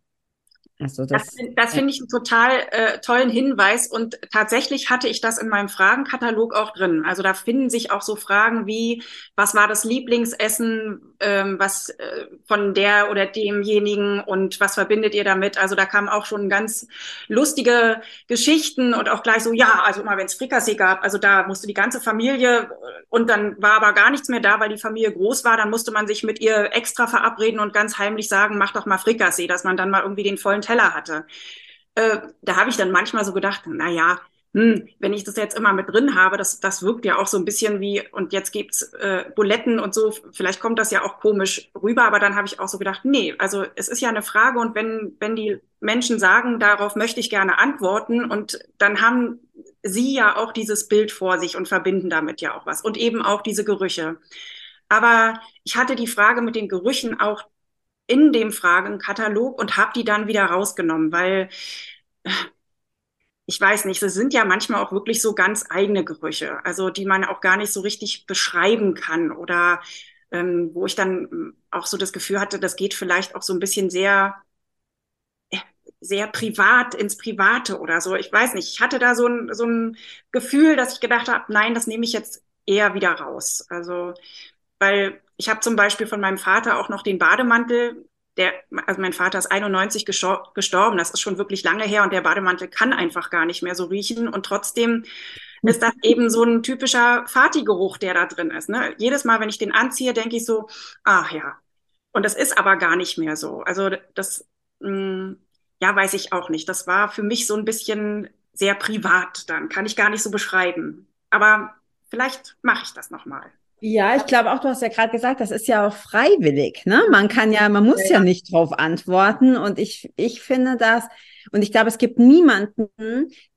Also das, das, das finde ich einen total äh, tollen Hinweis und tatsächlich hatte ich das in meinem Fragenkatalog auch drin. Also da finden sich auch so Fragen wie, was war das Lieblingsessen, ähm, was äh, von der oder demjenigen und was verbindet ihr damit? Also da kamen auch schon ganz lustige Geschichten und auch gleich so, ja, also immer wenn es Frikassee gab, also da musste die ganze Familie äh, und dann war aber gar nichts mehr da, weil die Familie groß war, dann musste man sich mit ihr extra verabreden und ganz heimlich sagen, mach doch mal Frikassee, dass man dann mal irgendwie den vollen Teller hatte. Äh, da habe ich dann manchmal so gedacht, na ja, hm, wenn ich das jetzt immer mit drin habe, das, das wirkt ja auch so ein bisschen wie, und jetzt gibt's äh, Buletten und so, vielleicht kommt das ja auch komisch rüber, aber dann habe ich auch so gedacht, nee, also es ist ja eine Frage und wenn, wenn die Menschen sagen, darauf möchte ich gerne antworten und dann haben sie ja auch dieses Bild vor sich und verbinden damit ja auch was und eben auch diese Gerüche. Aber ich hatte die Frage mit den Gerüchen auch in dem Fragenkatalog und habe die dann wieder rausgenommen, weil ich weiß nicht, es sind ja manchmal auch wirklich so ganz eigene Gerüche, also die man auch gar nicht so richtig beschreiben kann oder ähm, wo ich dann ähm, auch so das Gefühl hatte, das geht vielleicht auch so ein bisschen sehr äh, sehr privat ins Private oder so. Ich weiß nicht. Ich hatte da so ein, so ein Gefühl, dass ich gedacht habe, nein, das nehme ich jetzt eher wieder raus. Also, weil ich habe zum Beispiel von meinem Vater auch noch den Bademantel. Der, also mein Vater ist 91 gestorben, das ist schon wirklich lange her und der Bademantel kann einfach gar nicht mehr so riechen und trotzdem ist das eben so ein typischer Fati-Geruch, der da drin ist. Ne? Jedes Mal, wenn ich den anziehe, denke ich so, ach ja. Und das ist aber gar nicht mehr so. Also das, mh, hm, ja, weiß ich auch nicht. Das war für mich so ein bisschen sehr privat dann, kann ich gar nicht so beschreiben. Aber vielleicht mache ich das nochmal. Ja, ich glaube auch, du hast ja gerade gesagt, das ist ja auch freiwillig. Ne? Man kann ja, man muss ja, ja nicht drauf antworten. Und ich, ich finde das, und ich glaube, es gibt niemanden,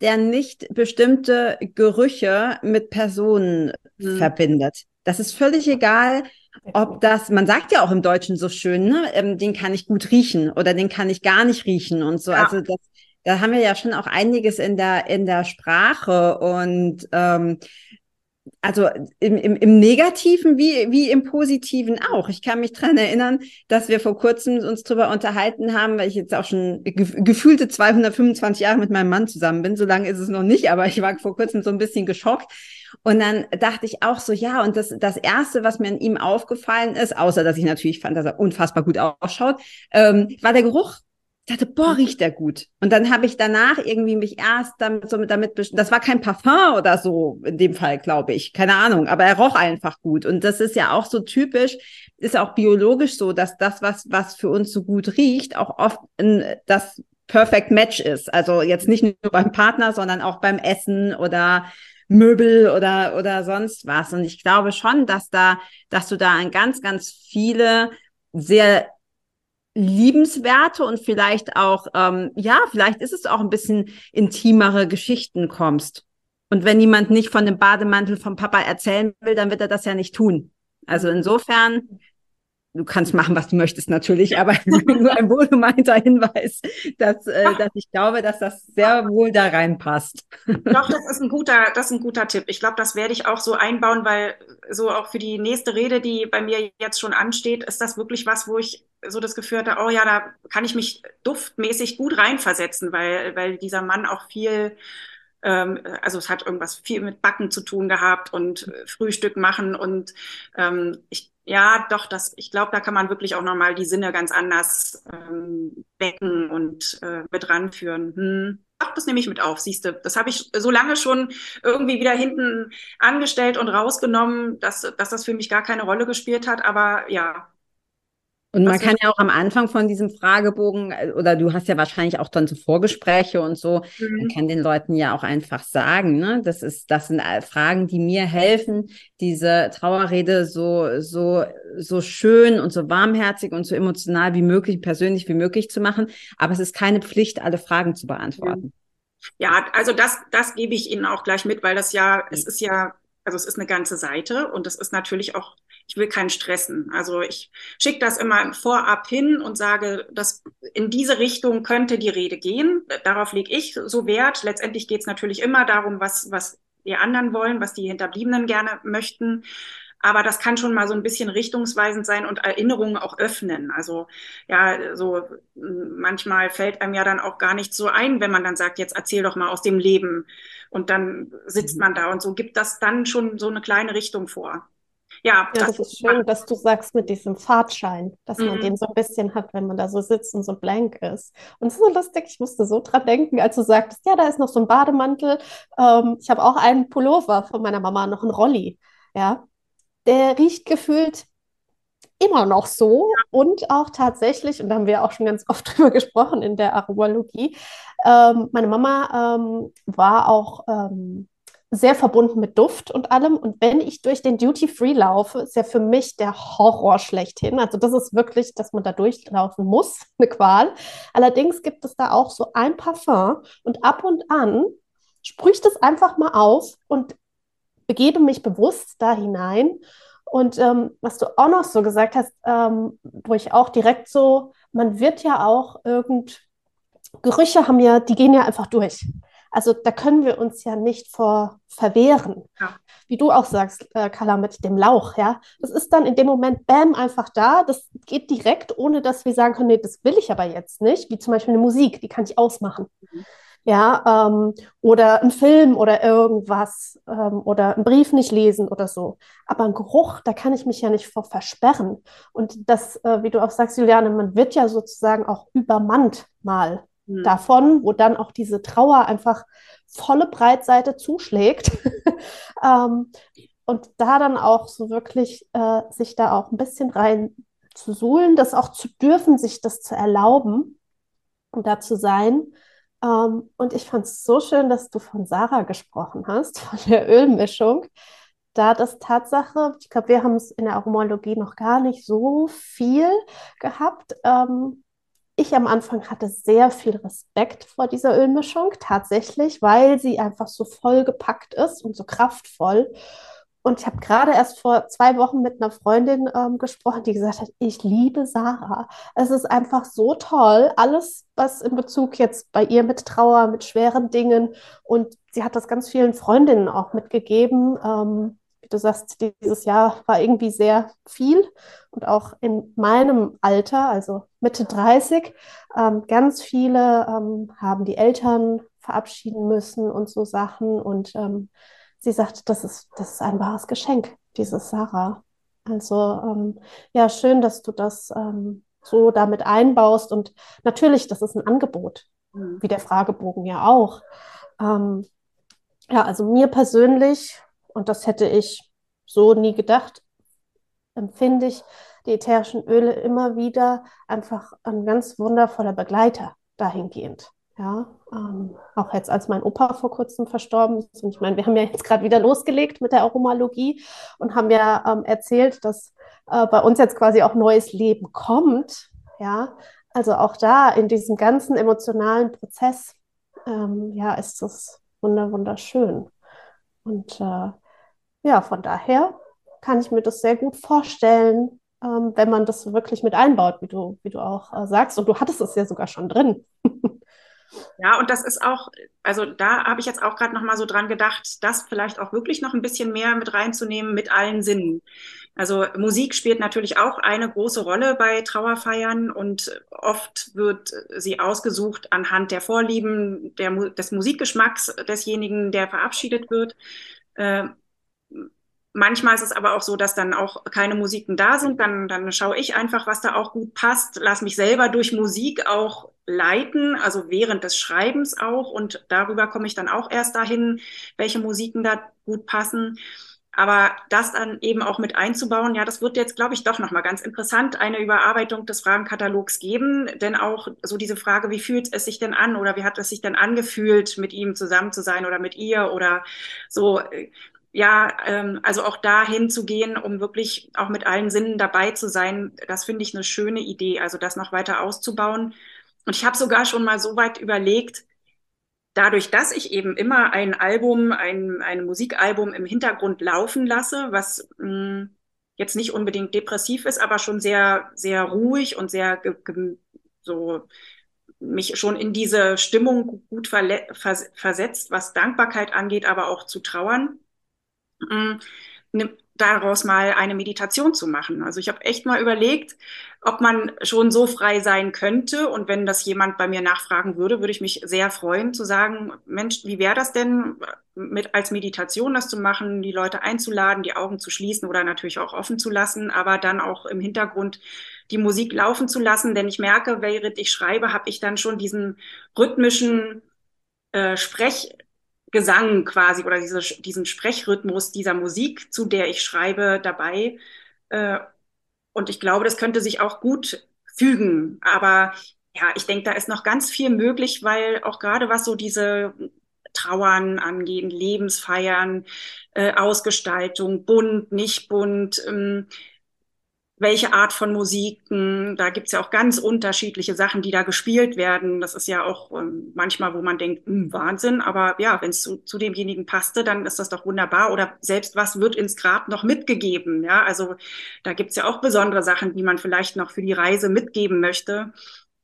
der nicht bestimmte Gerüche mit Personen hm. verbindet. Das ist völlig egal, ob das, man sagt ja auch im Deutschen so schön, ne, ähm, den kann ich gut riechen oder den kann ich gar nicht riechen und so. Ja. Also das, da haben wir ja schon auch einiges in der, in der Sprache und ähm, also im, im, im Negativen wie, wie im Positiven auch. Ich kann mich dran erinnern, dass wir vor kurzem uns darüber unterhalten haben, weil ich jetzt auch schon ge gefühlte 225 Jahre mit meinem Mann zusammen bin. So lange ist es noch nicht, aber ich war vor kurzem so ein bisschen geschockt. Und dann dachte ich auch so, ja, und das, das Erste, was mir an ihm aufgefallen ist, außer dass ich natürlich fand, dass er unfassbar gut ausschaut, ähm, war der Geruch dachte, boah, mhm. riecht der gut. Und dann habe ich danach irgendwie mich erst damit, so damit, das war kein Parfum oder so in dem Fall, glaube ich, keine Ahnung, aber er roch einfach gut. Und das ist ja auch so typisch, ist auch biologisch so, dass das, was, was für uns so gut riecht, auch oft in, das Perfect Match ist. Also jetzt nicht nur beim Partner, sondern auch beim Essen oder Möbel oder, oder sonst was. Und ich glaube schon, dass da, dass du da an ganz, ganz viele sehr liebenswerte und vielleicht auch, ähm, ja, vielleicht ist es auch ein bisschen intimere Geschichten kommst. Und wenn jemand nicht von dem Bademantel vom Papa erzählen will, dann wird er das ja nicht tun. Also insofern du kannst machen, was du möchtest natürlich, aber nur ein wohlgemeinter Hinweis, dass, äh, dass ich glaube, dass das sehr wohl da reinpasst. Doch, das ist ein guter, das ist ein guter Tipp. Ich glaube, das werde ich auch so einbauen, weil so auch für die nächste Rede, die bei mir jetzt schon ansteht, ist das wirklich was, wo ich so das Gefühl hatte, oh ja, da kann ich mich duftmäßig gut reinversetzen, weil, weil dieser Mann auch viel ähm, also es hat irgendwas viel mit Backen zu tun gehabt und Frühstück machen und ähm, ich ja, doch, das, ich glaube, da kann man wirklich auch nochmal die Sinne ganz anders ähm, wecken und äh, mit ranführen. Hm. Ach, das nehme ich mit auf, siehst du. Das habe ich so lange schon irgendwie wieder hinten angestellt und rausgenommen, dass, dass das für mich gar keine Rolle gespielt hat. Aber ja, und man kann ja auch am Anfang von diesem Fragebogen, äh, oder du hast ja wahrscheinlich auch dann so Vorgespräche und so, mhm. man kann den Leuten ja auch einfach sagen, ne, das ist, das sind Fragen, die mir helfen, diese Trauerrede so, so, so schön und so warmherzig und so emotional wie möglich, persönlich wie möglich zu machen. Aber es ist keine Pflicht, alle Fragen zu beantworten. Ja, also das, das gebe ich Ihnen auch gleich mit, weil das ja, es ist ja also es ist eine ganze Seite und es ist natürlich auch, ich will keinen stressen. Also ich schicke das immer vorab hin und sage, dass in diese Richtung könnte die Rede gehen. Darauf lege ich so Wert. Letztendlich geht es natürlich immer darum, was, was die anderen wollen, was die Hinterbliebenen gerne möchten. Aber das kann schon mal so ein bisschen richtungsweisend sein und Erinnerungen auch öffnen. Also ja, so manchmal fällt einem ja dann auch gar nicht so ein, wenn man dann sagt, jetzt erzähl doch mal aus dem Leben. Und dann sitzt mhm. man da und so gibt das dann schon so eine kleine Richtung vor. Ja, ja das, das, ist schön, dass du sagst mit diesem Fahrtschein, dass mhm. man den so ein bisschen hat, wenn man da so sitzt und so blank ist. Und es ist so lustig, ich musste so dran denken, als du sagtest, ja, da ist noch so ein Bademantel. Ähm, ich habe auch einen Pullover von meiner Mama, noch einen Rolli. Ja, der riecht gefühlt immer noch so und auch tatsächlich, und da haben wir auch schon ganz oft drüber gesprochen in der Aromalogie, ähm, meine Mama ähm, war auch ähm, sehr verbunden mit Duft und allem. Und wenn ich durch den Duty Free laufe, ist ja für mich der Horror schlechthin. Also das ist wirklich, dass man da durchlaufen muss, eine Qual. Allerdings gibt es da auch so ein Parfum und ab und an sprühe ich das einfach mal auf und begebe mich bewusst da hinein. Und ähm, was du auch noch so gesagt hast, ähm, wo ich auch direkt so, man wird ja auch irgend, Gerüche haben ja, die gehen ja einfach durch. Also da können wir uns ja nicht vor verwehren. Ja. Wie du auch sagst, äh, Carla, mit dem Lauch, ja. Das ist dann in dem Moment, bam, einfach da. Das geht direkt, ohne dass wir sagen können, nee, das will ich aber jetzt nicht. Wie zum Beispiel eine Musik, die kann ich ausmachen. Mhm ja, ähm, oder ein Film oder irgendwas ähm, oder einen Brief nicht lesen oder so. Aber ein Geruch, da kann ich mich ja nicht vor versperren. Und das, äh, wie du auch sagst, Juliane, man wird ja sozusagen auch übermannt mal mhm. davon, wo dann auch diese Trauer einfach volle Breitseite zuschlägt. ähm, und da dann auch so wirklich äh, sich da auch ein bisschen rein zu suhlen, das auch zu dürfen, sich das zu erlauben und da zu sein ähm, und ich fand es so schön, dass du von Sarah gesprochen hast, von der Ölmischung. Da das Tatsache, ich glaube, wir haben es in der Aromologie noch gar nicht so viel gehabt. Ähm, ich am Anfang hatte sehr viel Respekt vor dieser Ölmischung, tatsächlich, weil sie einfach so vollgepackt ist und so kraftvoll. Und ich habe gerade erst vor zwei Wochen mit einer Freundin ähm, gesprochen, die gesagt hat, ich liebe Sarah. Es ist einfach so toll, alles, was in Bezug jetzt bei ihr mit Trauer, mit schweren Dingen. Und sie hat das ganz vielen Freundinnen auch mitgegeben. Ähm, wie du sagst, dieses Jahr war irgendwie sehr viel. Und auch in meinem Alter, also Mitte 30, ähm, ganz viele ähm, haben die Eltern verabschieden müssen und so Sachen. Und ähm, sie sagt, das ist, das ist ein wahres Geschenk, dieses Sarah. Also ähm, ja, schön, dass du das ähm, so damit einbaust. Und natürlich, das ist ein Angebot, mhm. wie der Fragebogen ja auch. Ähm, ja, also mir persönlich, und das hätte ich so nie gedacht, empfinde ich die ätherischen Öle immer wieder einfach ein ganz wundervoller Begleiter dahingehend. Ja, ähm, auch jetzt, als mein Opa vor kurzem verstorben ist. Und ich meine, wir haben ja jetzt gerade wieder losgelegt mit der Aromalogie und haben ja ähm, erzählt, dass äh, bei uns jetzt quasi auch neues Leben kommt. Ja, also auch da in diesem ganzen emotionalen Prozess, ähm, ja, ist das wunderschön. Und äh, ja, von daher kann ich mir das sehr gut vorstellen, ähm, wenn man das wirklich mit einbaut, wie du, wie du auch äh, sagst. Und du hattest es ja sogar schon drin. Ja, und das ist auch, also da habe ich jetzt auch gerade noch mal so dran gedacht, das vielleicht auch wirklich noch ein bisschen mehr mit reinzunehmen mit allen Sinnen. Also Musik spielt natürlich auch eine große Rolle bei Trauerfeiern und oft wird sie ausgesucht anhand der Vorlieben, der, des Musikgeschmacks desjenigen, der verabschiedet wird. Manchmal ist es aber auch so, dass dann auch keine Musiken da sind. Dann, dann schaue ich einfach, was da auch gut passt. Lass mich selber durch Musik auch leiten, also während des Schreibens auch. Und darüber komme ich dann auch erst dahin, welche Musiken da gut passen. Aber das dann eben auch mit einzubauen, ja, das wird jetzt, glaube ich, doch nochmal ganz interessant, eine Überarbeitung des Fragenkatalogs geben. Denn auch so diese Frage, wie fühlt es sich denn an oder wie hat es sich denn angefühlt, mit ihm zusammen zu sein oder mit ihr oder so, ja, ähm, also auch dahin zu gehen, um wirklich auch mit allen Sinnen dabei zu sein, das finde ich eine schöne Idee, also das noch weiter auszubauen. Und ich habe sogar schon mal so weit überlegt, dadurch, dass ich eben immer ein Album, ein, ein Musikalbum im Hintergrund laufen lasse, was mh, hm, jetzt nicht unbedingt depressiv ist, aber schon sehr, sehr ruhig und sehr so mich schon in diese Stimmung gut versetzt, was Dankbarkeit angeht, aber auch zu trauern Mm, daraus mal eine Meditation zu machen. Also ich habe echt mal überlegt, ob man schon so frei sein könnte. Und wenn das jemand bei mir nachfragen würde, würde ich mich sehr freuen zu sagen, Mensch, wie wäre das denn, mit als Meditation das zu machen, die Leute einzuladen, die Augen zu schließen oder natürlich auch offen zu lassen, aber dann auch im Hintergrund die Musik laufen zu lassen. Denn ich merke, während ich schreibe, habe ich dann schon diesen rhythmischen äh, Sprech Gesang quasi oder diese, diesen Sprechrhythmus dieser Musik, zu der ich schreibe, dabei. Äh, und ich glaube, das könnte sich auch gut fügen. Aber ja, ich denke, da ist noch ganz viel möglich, weil auch gerade was so diese Trauern angehen, Lebensfeiern, äh, Ausgestaltung, bunt, nicht bunt, ähm, welche Art von Musiken. Da gibt's ja auch ganz unterschiedliche Sachen, die da gespielt werden. Das ist ja auch ähm, manchmal, wo man denkt, hm, Wahnsinn, aber ja, wenn es zu, zu demjenigen passte, dann ist das doch wunderbar. Oder selbst was wird ins Grab noch mitgegeben? Ja, also da gibt's ja auch besondere Sachen, die man vielleicht noch für die Reise mitgeben möchte.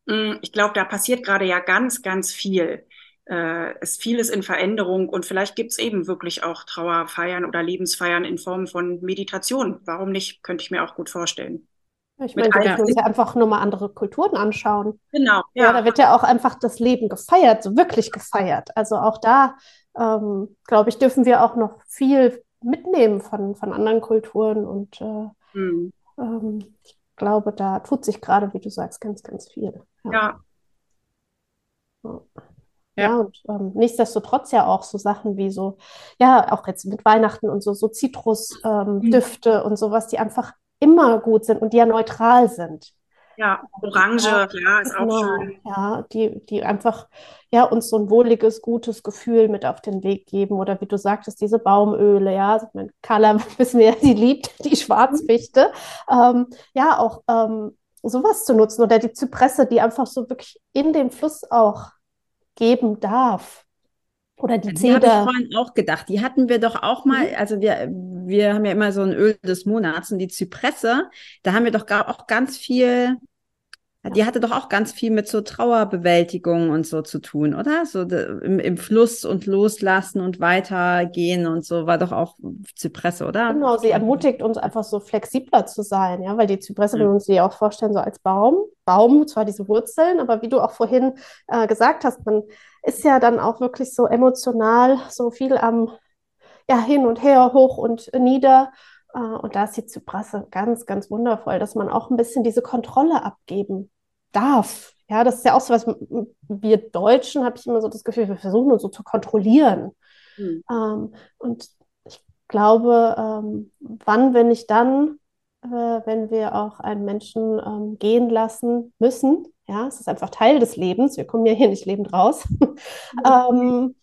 Hm, ich glaube, da passiert gerade ja ganz, ganz viel äh, ist vieles in Veränderung und vielleicht gibt es eben wirklich auch Trauerfeiern oder Lebensfeiern in Form von Meditation. Warum nicht? Könnte ich mir auch gut vorstellen. Ich meine, wir können uns ja einfach nur mal andere Kulturen anschauen. Genau. Ja. ja, da wird ja auch einfach das Leben gefeiert, so wirklich gefeiert. Also auch da, ähm, glaube ich, dürfen wir auch noch viel mitnehmen von, von anderen Kulturen und äh, hm. ähm, ich glaube, da tut sich gerade, wie du sagst, ganz, ganz viel. ja. ja. Ja, ja und ähm, nichtsdestotrotz ja auch so Sachen wie so, ja, auch jetzt mit Weihnachten und so, so Zitrusdüfte ähm, mhm. und sowas, die einfach immer gut sind und die ja neutral sind. Ja, Orange, ja, ja ist genau, auch schön. Ja, die, die einfach ja, uns so ein wohliges, gutes Gefühl mit auf den Weg geben. Oder wie du sagtest, diese Baumöle, ja, also mein Carla wissen wir ja, die liebt die Schwarzfichte. Ähm, ja, auch ähm, sowas zu nutzen. Oder die Zypresse, die einfach so wirklich in dem Fluss auch geben darf. Oder die Zeder. Die habe ich vorhin auch gedacht. Die hatten wir doch auch mal, mhm. also wir, wir haben ja immer so ein Öl des Monats und die Zypresse, da haben wir doch auch ganz viel, die hatte doch auch ganz viel mit so Trauerbewältigung und so zu tun, oder? So im, im Fluss und loslassen und weitergehen und so war doch auch Zypresse, oder? Genau, sie ermutigt uns einfach so flexibler zu sein, ja, weil die Zypresse, mhm. wir uns die auch vorstellen, so als Baum, Baum, zwar diese Wurzeln, aber wie du auch vorhin äh, gesagt hast, man ist ja dann auch wirklich so emotional so viel am ja, hin und her, hoch und nieder. Äh, und da ist die Zypresse ganz, ganz wundervoll, dass man auch ein bisschen diese Kontrolle abgeben darf. Ja, das ist ja auch so was, wir Deutschen, habe ich immer so das Gefühl, wir versuchen uns so zu kontrollieren. Mhm. Ähm, und ich glaube, ähm, wann, wenn ich dann, äh, wenn wir auch einen Menschen ähm, gehen lassen müssen, Ja, es ist einfach Teil des Lebens. Wir kommen ja hier nicht lebend raus. ähm,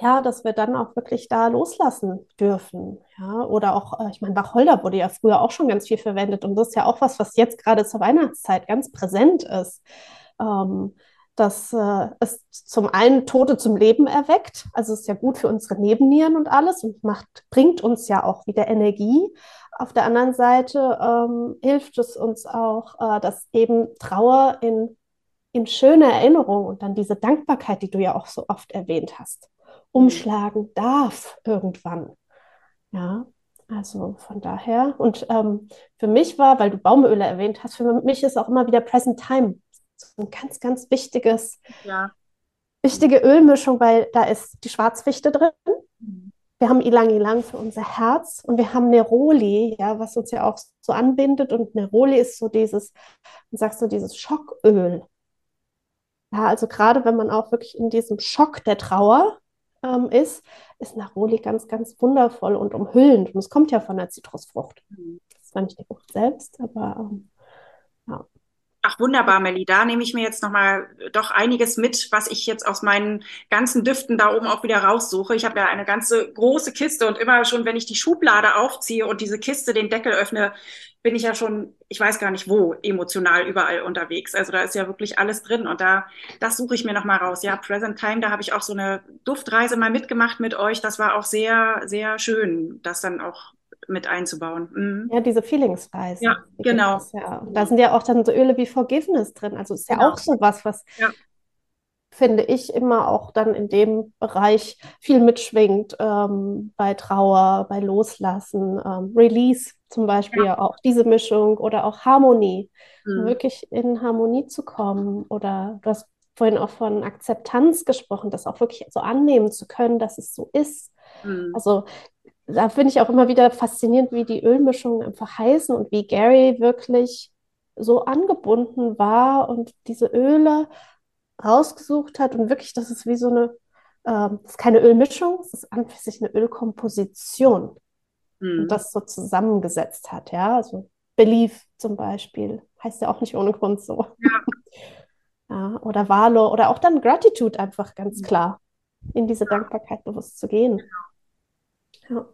ja, dass wir dann auch wirklich da loslassen dürfen. Ja, oder auch, äh, ich meine, Wacholder wurde ja früher auch schon ganz viel verwendet und das ist ja auch was, was jetzt gerade zur Weihnachtszeit ganz präsent ist. Ähm, dass äh, es zum einen Tote zum Leben erweckt, also ist ja gut für unsere Nebennieren und alles und macht, bringt uns ja auch wieder Energie. Auf der anderen Seite ähm, hilft es uns auch, äh, dass eben Trauer in, in schöne Erinnerung und dann diese Dankbarkeit, die du ja auch so oft erwähnt hast, umschlagen darf irgendwann. Ja, also von daher. Und ähm, für mich war, weil du Baumöle erwähnt hast, für mich ist auch immer wieder Present Time so ein ganz, ganz wichtiges, ja. wichtige Ölmischung, weil da ist die Schwarzfichte drin. Mhm. Wir haben Ilang Ilang für unser Herz und wir haben Neroli, ja, was uns ja auch so anbindet. Und Neroli ist so dieses, man sagt so dieses Schocköl. Ja, also gerade wenn man auch wirklich in diesem Schock der Trauer ähm, ist, ist Neroli ganz, ganz wundervoll und umhüllend. Und es kommt ja von der Zitrusfrucht. Mhm. Das ist zwar nicht die Frucht selbst, aber ähm. Ach, wunderbar, Melli. Da nehme ich mir jetzt nochmal doch einiges mit, was ich jetzt aus meinen ganzen Düften da oben auch wieder raussuche. Ich habe ja eine ganze große Kiste und immer schon, wenn ich die Schublade aufziehe und diese Kiste den Deckel öffne, bin ich ja schon, ich weiß gar nicht wo, emotional überall unterwegs. Also da ist ja wirklich alles drin und da, das suche ich mir nochmal raus. Ja, Present Time, da habe ich auch so eine Duftreise mal mitgemacht mit euch. Das war auch sehr, sehr schön, das dann auch mit einzubauen. Mhm. Ja, diese Feelingsweise. Ja, genau. Ja. Da sind ja auch dann so Öle wie Forgiveness drin. Also ist ja genau. auch so was, was ja. finde ich immer auch dann in dem Bereich viel mitschwingt, ähm, bei Trauer, bei Loslassen, ähm, Release zum Beispiel ja. auch diese Mischung oder auch Harmonie, mhm. wirklich in Harmonie zu kommen oder du hast vorhin auch von Akzeptanz gesprochen, das auch wirklich so annehmen zu können, dass es so ist. Mhm. Also da finde ich auch immer wieder faszinierend, wie die Ölmischungen einfach heißen und wie Gary wirklich so angebunden war und diese Öle rausgesucht hat und wirklich, das ist wie so eine, ähm, das ist keine Ölmischung, es ist an sich eine Ölkomposition mhm. und das so zusammengesetzt hat, ja, also Belief zum Beispiel, heißt ja auch nicht ohne Grund so. Ja. ja oder Valo oder auch dann Gratitude einfach ganz mhm. klar, in diese Dankbarkeit bewusst zu gehen. Genau. Ja,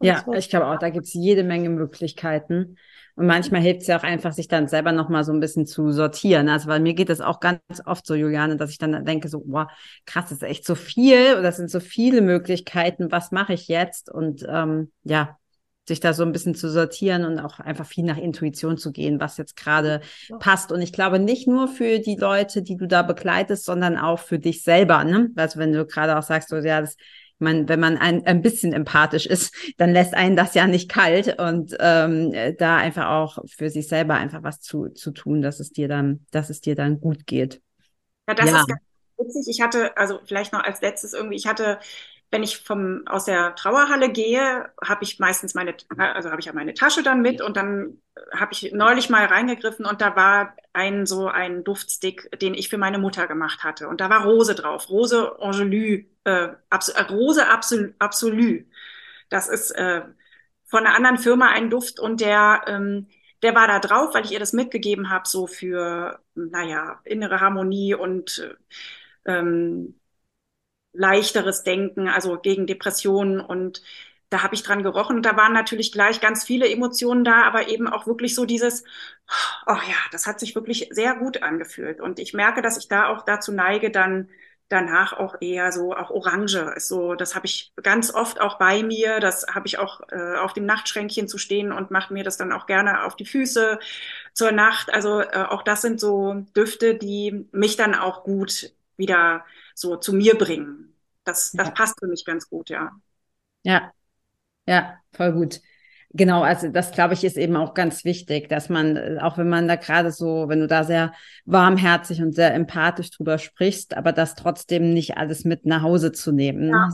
ja ich glaube auch, da gibt es jede Menge Möglichkeiten. Und manchmal hilft es ja auch einfach, sich dann selber nochmal so ein bisschen zu sortieren. Also, weil mir geht das auch ganz oft so, Juliane, dass ich dann denke so, wow, krass, das ist echt so viel oder das sind so viele Möglichkeiten, was mache ich jetzt? Und ähm, ja, sich da so ein bisschen zu sortieren und auch einfach viel nach Intuition zu gehen, was jetzt gerade ja. passt. Und ich glaube nicht nur für die Leute, die du da begleitest, sondern auch für dich selber. Ne? Also wenn du gerade auch sagst, so, ja, das man, wenn man ein, ein bisschen empathisch ist, dann lässt einen das ja nicht kalt und ähm, da einfach auch für sich selber einfach was zu, zu tun, dass es dir dann, dass es dir dann gut geht. Ja, das ja. ist ganz witzig. Ich hatte, also vielleicht noch als letztes irgendwie, ich hatte wenn ich vom, aus der Trauerhalle gehe, habe ich meistens meine, also habe ich ja meine Tasche dann mit und dann habe ich neulich mal reingegriffen und da war ein so ein Duftstick, den ich für meine Mutter gemacht hatte und da war Rose drauf, Rose Angelü, äh, Abs äh, Rose Absolu, Absolu. Das ist äh, von einer anderen Firma ein Duft und der ähm, der war da drauf, weil ich ihr das mitgegeben habe, so für, naja, innere Harmonie und ähm, leichteres Denken, also gegen Depressionen und da habe ich dran gerochen und da waren natürlich gleich ganz viele Emotionen da, aber eben auch wirklich so dieses, oh ja, das hat sich wirklich sehr gut angefühlt und ich merke, dass ich da auch dazu neige, dann danach auch eher so auch Orange ist so, das habe ich ganz oft auch bei mir, das habe ich auch äh, auf dem Nachtschränkchen zu stehen und mache mir das dann auch gerne auf die Füße zur Nacht. Also äh, auch das sind so Düfte, die mich dann auch gut wieder so zu mir bringen. Das, das ja. passt für mich ganz gut, ja. Ja, ja, voll gut. Genau, also das glaube ich ist eben auch ganz wichtig, dass man, auch wenn man da gerade so, wenn du da sehr warmherzig und sehr empathisch drüber sprichst, aber das trotzdem nicht alles mit nach Hause zu nehmen. Ja,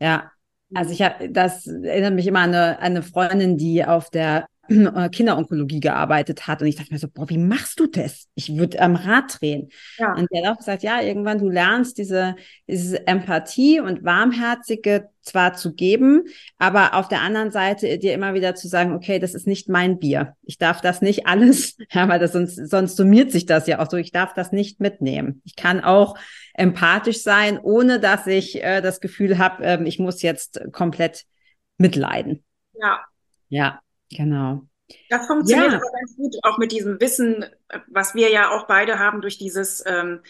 ja. also ich habe, das erinnert mich immer an eine, eine Freundin, die auf der äh, Kinderonkologie gearbeitet hat. Und ich dachte mir so, boah, wie machst du das? Ich würde am Rad drehen. Ja. Und der hat auch gesagt, ja, irgendwann du lernst diese, diese Empathie und Warmherzige zwar zu geben, aber auf der anderen Seite dir immer wieder zu sagen, okay, das ist nicht mein Bier. Ich darf das nicht alles, ja, weil das sonst, sonst summiert sich das ja auch so. Ich darf das nicht mitnehmen. Ich kann auch empathisch sein, ohne dass ich äh, das Gefühl habe, äh, ich muss jetzt komplett mitleiden. Ja. Ja, genau. Das funktioniert ja. aber ganz gut, auch mit diesem Wissen, was wir ja auch beide haben durch dieses, ähm,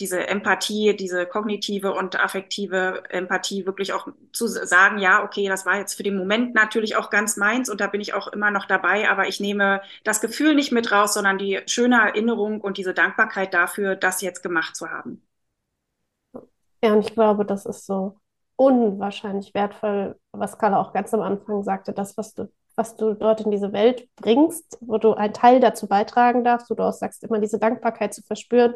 diese Empathie, diese kognitive und affektive Empathie, wirklich auch zu sagen, ja, okay, das war jetzt für den Moment natürlich auch ganz meins und da bin ich auch immer noch dabei, aber ich nehme das Gefühl nicht mit raus, sondern die schöne Erinnerung und diese Dankbarkeit dafür, das jetzt gemacht zu haben. Ja, und ich glaube, das ist so unwahrscheinlich wertvoll, was Carla auch ganz am Anfang sagte, das, was du, was du dort in diese Welt bringst, wo du einen Teil dazu beitragen darfst, wo du auch sagst, immer diese Dankbarkeit zu verspüren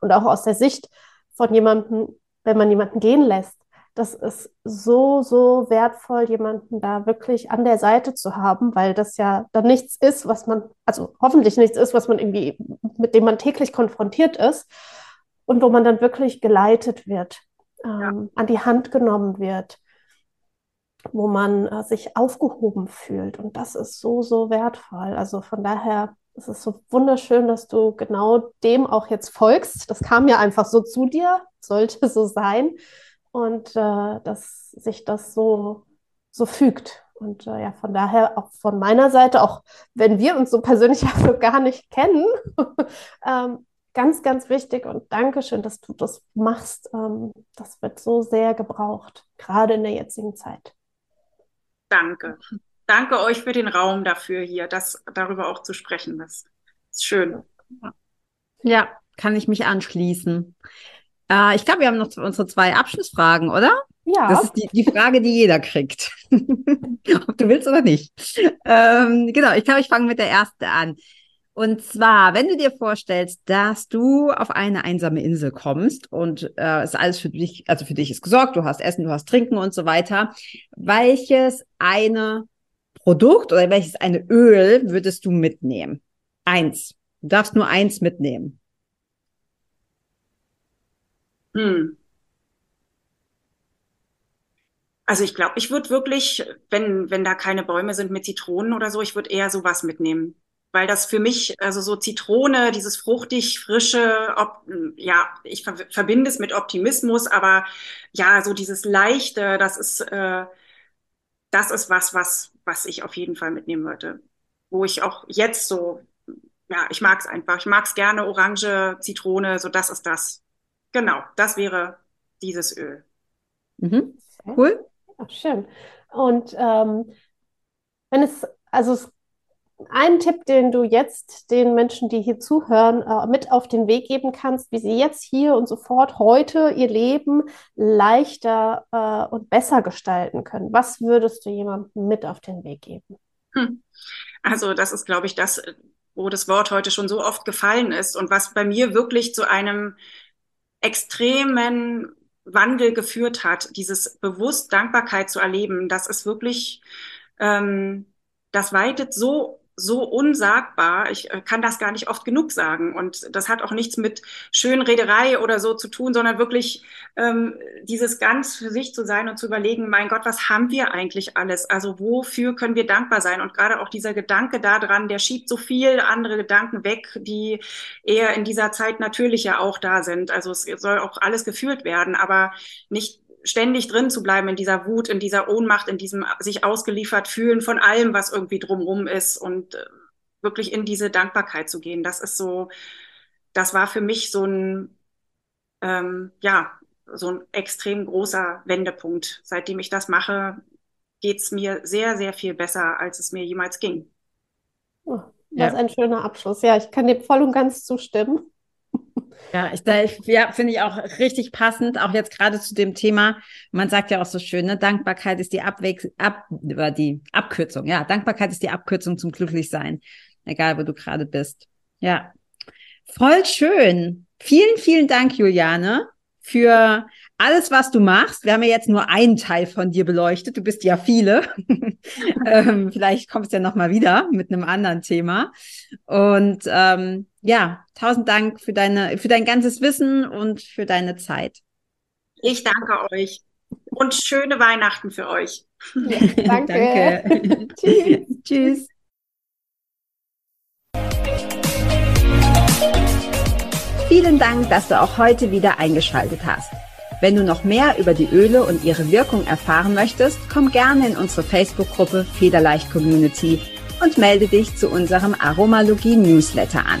und auch aus der Sicht von jemandem, wenn man jemanden gehen lässt, das ist so, so wertvoll, jemanden da wirklich an der Seite zu haben, weil das ja dann nichts ist, was man, also hoffentlich nichts ist, was man irgendwie, mit dem man täglich konfrontiert ist und wo man dann wirklich geleitet wird ähm, an die Hand genommen wird, wo man äh, sich aufgehoben fühlt. Und das ist so, so wertvoll. Also von daher ist es so wunderschön, dass du genau dem auch jetzt folgst. Das kam ja einfach so zu dir, sollte so sein. Und äh, dass sich das so, so fügt. Und äh, ja, von daher auch von meiner Seite, auch wenn wir uns so persönlich also gar nicht kennen, ähm, ganz, ganz wichtig und Dankeschön, dass du das machst. Ähm, das wird so sehr gebraucht, gerade in der jetzigen Zeit. Danke. Danke euch für den Raum dafür hier, das darüber auch zu sprechen. Das ist schön. Ja, kann ich mich anschließen. Äh, ich glaube, wir haben noch unsere zwei Abschlussfragen, oder? Ja. Das ist die, die Frage, die jeder kriegt. Ob du willst oder nicht. Ähm, genau, ich glaube, ich fange mit der ersten an. Und zwar, wenn du dir vorstellst, dass du auf eine einsame Insel kommst und äh, ist alles für dich, also für dich ist gesorgt, du hast Essen, du hast Trinken und so weiter. Welches eine Produkt oder welches eine Öl würdest du mitnehmen? Eins. Du darfst nur eins mitnehmen. Hm. Also ich glaube, ich würde wirklich, wenn, wenn da keine Bäume sind mit Zitronen oder so, ich würde eher sowas mitnehmen weil das für mich, also so Zitrone, dieses fruchtig, frische, ob, ja, ich ver verbinde es mit Optimismus, aber ja, so dieses Leichte, das ist, äh, das ist was, was, was ich auf jeden Fall mitnehmen würde. Wo ich auch jetzt so, ja, ich mag es einfach. Ich mag es gerne, Orange, Zitrone, so das ist das. Genau, das wäre dieses Öl. Mhm. Cool. Ach, schön. Und ähm, wenn es, also es einen Tipp, den du jetzt den Menschen, die hier zuhören, äh, mit auf den Weg geben kannst, wie sie jetzt hier und sofort heute ihr Leben leichter äh, und besser gestalten können? Was würdest du jemandem mit auf den Weg geben? Hm. Also das ist, glaube ich, das, wo das Wort heute schon so oft gefallen ist und was bei mir wirklich zu einem extremen Wandel geführt hat, dieses bewusst Dankbarkeit zu erleben, das ist wirklich, ähm, das weitet so so unsagbar. Ich äh, kann das gar nicht oft genug sagen. Und das hat auch nichts mit Schönrederei oder so zu tun, sondern wirklich ähm, dieses ganz für sich zu sein und zu überlegen, mein Gott, was haben wir eigentlich alles? Also wofür können wir dankbar sein? Und gerade auch dieser Gedanke daran, der schiebt so viel andere Gedanken weg, die eher in dieser Zeit natürlich ja auch da sind. Also es soll auch alles gefühlt werden, aber nicht ständig drin zu bleiben in dieser Wut, in dieser Ohnmacht, in diesem sich ausgeliefert fühlen von allem, was irgendwie drumrum ist und äh, wirklich in diese Dankbarkeit zu gehen. Das ist so, das war für mich so ein, ähm, ja, so ein extrem großer Wendepunkt. Seitdem ich das mache, geht's mir sehr, sehr viel besser, als es mir jemals ging. Oh, das ist ein schöner Abschluss. Ja, ich kann dir voll und ganz zustimmen. Ja, ich, ja, finde ich auch richtig passend, auch jetzt gerade zu dem Thema. Man sagt ja auch so schön, ne? Dankbarkeit ist die Abwechslung, ab, die Abkürzung. Ja, Dankbarkeit ist die Abkürzung zum Glücklichsein, egal wo du gerade bist. Ja, voll schön. Vielen, vielen Dank, Juliane, für alles, was du machst, wir haben ja jetzt nur einen Teil von dir beleuchtet. Du bist ja viele. ähm, vielleicht kommst du ja nochmal wieder mit einem anderen Thema. Und ähm, ja, tausend Dank für deine, für dein ganzes Wissen und für deine Zeit. Ich danke euch und schöne Weihnachten für euch. Ja, danke. danke. Tschüss. Tschüss. Vielen Dank, dass du auch heute wieder eingeschaltet hast. Wenn du noch mehr über die Öle und ihre Wirkung erfahren möchtest, komm gerne in unsere Facebook-Gruppe Federleicht Community und melde dich zu unserem Aromalogie Newsletter an.